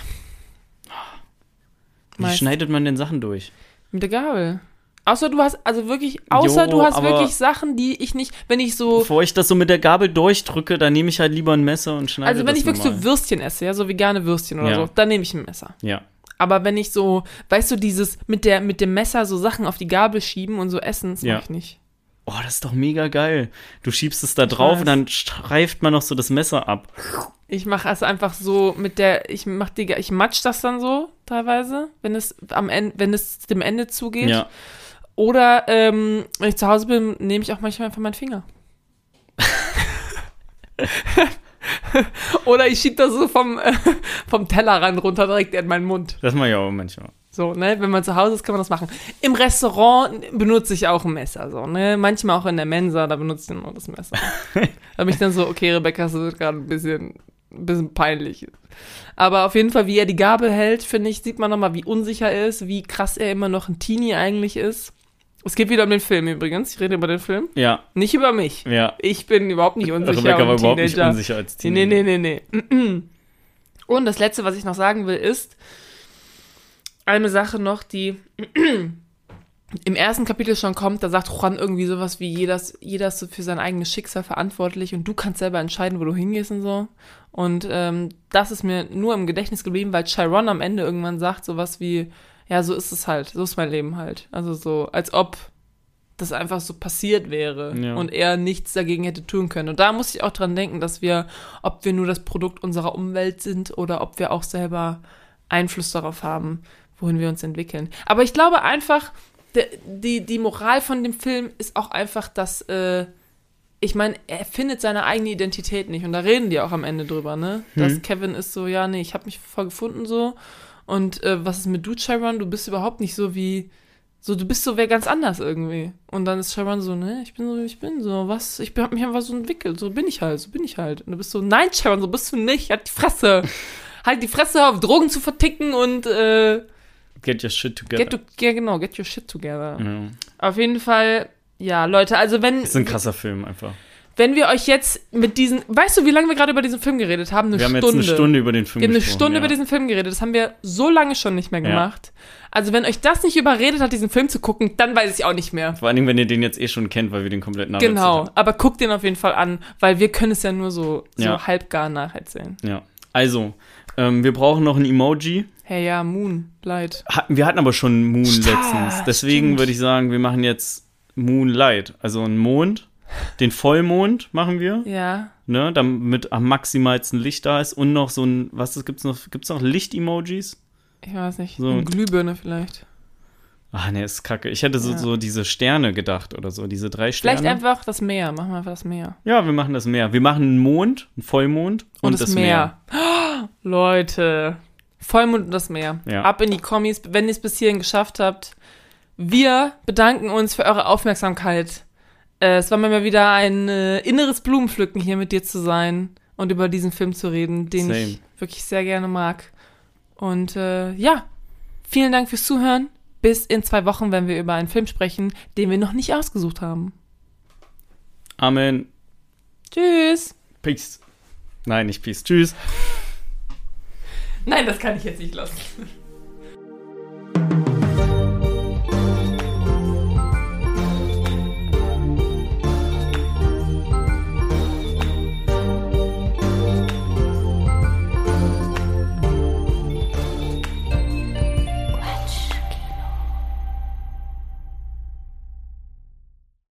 Wie Meist- schneidet man denn Sachen durch? Mit der Gabel. Außer du hast, also wirklich, außer Jo, du hast wirklich Sachen, die ich nicht, wenn ich so, Bevor ich das so mit der Gabel durchdrücke, dann nehme ich halt lieber ein Messer und schneide also wenn ich wirklich normal. so Würstchen esse, ja, so vegane Würstchen oder Ja. so, dann nehme ich ein Messer. Ja. Aber wenn ich so, weißt du, dieses mit der mit dem Messer so Sachen auf die Gabel schieben und so essen, das Ja. mach ich nicht. Oh, das ist doch mega geil. Du schiebst es da drauf und dann streift man noch so das Messer ab. Ich mache es einfach so mit der, ich mach die, ich matsch das dann so teilweise, wenn es am Ende, wenn es dem Ende zugeht. Ja. Oder ähm, wenn ich zu Hause bin, nehme ich auch manchmal einfach meinen Finger. Oder ich schieb das so vom, äh, vom Tellerrand runter direkt in meinen Mund. Das mache ich auch manchmal. So, ne? Wenn man zu Hause ist, kann man das machen. Im Restaurant benutze ich auch ein Messer, so, ne? Manchmal auch in der Mensa, da benutze ich nur das Messer. da bin ich dann so, okay, Rebecca, das wird gerade ein bisschen, ein bisschen peinlich. Aber auf jeden Fall, wie er die Gabel hält, finde ich, sieht man nochmal, wie unsicher er ist, wie krass er immer noch ein Teenie eigentlich ist. Es geht wieder um den Film übrigens. Ich rede über den Film. Ja, Nicht über mich. ja. Ich bin überhaupt nicht unsicher. Rebecca war überhaupt nicht Teenager. unsicher als Teenie. Nee, nee, nee, nee. Und das Letzte, was ich noch sagen will, ist eine Sache noch, die im ersten Kapitel schon kommt. Da sagt Juan irgendwie sowas wie, jeder, ist- jeder ist für sein eigenes Schicksal verantwortlich und du kannst selber entscheiden, wo du hingehst und so. Und ähm, das ist mir nur im Gedächtnis geblieben, weil Chiron am Ende irgendwann sagt sowas wie, ja, so ist es halt, so ist mein Leben halt. Also so, als ob das einfach so passiert wäre Ja. und er nichts dagegen hätte tun können. Und da muss ich auch dran denken, dass wir, ob wir nur das Produkt unserer Umwelt sind oder ob wir auch selber Einfluss darauf haben, wohin wir uns entwickeln. Aber ich glaube einfach, de, die, die Moral von dem Film ist auch einfach, dass, äh, ich meine, er findet seine eigene Identität nicht. Und da reden die auch am Ende drüber, ne? Dass Kevin ist so, ja, nee, ich habe mich voll gefunden so. Und äh, was ist mit du, Chiron? Du bist überhaupt nicht so wie, so, du bist so wer ganz anders irgendwie. Und dann ist Chiron so, ne, ich bin so, wie ich bin, so, was, ich hab mich einfach so entwickelt, so bin ich halt, so bin ich halt. Und du bist so, nein, Chiron, so bist du nicht, halt die Fresse. halt die Fresse auf Drogen zu verticken und, äh, Get your shit together. get, to, ja, genau, get your shit together. ja. Auf jeden Fall, ja, Leute, also wenn, Das ist ein krasser Film einfach. wenn wir euch jetzt mit diesen, weißt du, wie lange wir gerade über diesen Film geredet haben? Eine Wir haben Stunde. jetzt eine Stunde über den Film Wir haben eine Stunde ja. über diesen Film geredet. Das haben wir so lange schon nicht mehr Ja. gemacht. Also, wenn euch das nicht überredet hat, diesen Film zu gucken, dann weiß ich auch nicht mehr. Vor allen Dingen, wenn ihr den jetzt eh schon kennt, weil wir den komplett nacherzählt Genau. haben. Aber guckt den auf jeden Fall an, weil wir können es ja nur so, so Ja. halbgar nacherzählen. Ja. Also, ähm, wir brauchen noch ein Emoji. Hey, ja, Moonlight. Hatten, wir hatten aber schon Moon Stimmt, letztens. Deswegen stimmt. würde ich sagen, wir machen jetzt Moonlight. Also einen Mond. Den Vollmond machen wir. Ja. ne, damit am maximalsten Licht da ist und noch so ein, was ist, gibt's noch, gibt's noch Licht-Emojis? Ich weiß nicht. So. Eine Glühbirne vielleicht. Ach nee, ist kacke. Ich hätte so, Ja. so diese Sterne gedacht oder so, diese drei Sterne. Vielleicht einfach das Meer. Machen wir einfach das Meer. Ja, wir machen das Meer. Wir machen einen Mond, einen Vollmond und, das, Meer. Leute. Vollmond und das Meer. Ja. Ab in die Kommis, wenn ihr es bis hierhin geschafft habt. Wir bedanken uns für eure Aufmerksamkeit. Äh, es war mir mal wieder ein äh, inneres Blumenpflücken, hier mit dir zu sein und über diesen Film zu reden, den Same. ich wirklich sehr gerne mag. Und äh, ja, vielen Dank fürs Zuhören. Bis in zwei Wochen, wenn wir über einen Film sprechen, den wir noch nicht ausgesucht haben. Amen. Tschüss. Peace. Nein, nicht Peace. Tschüss. Nein, das kann ich jetzt nicht lassen.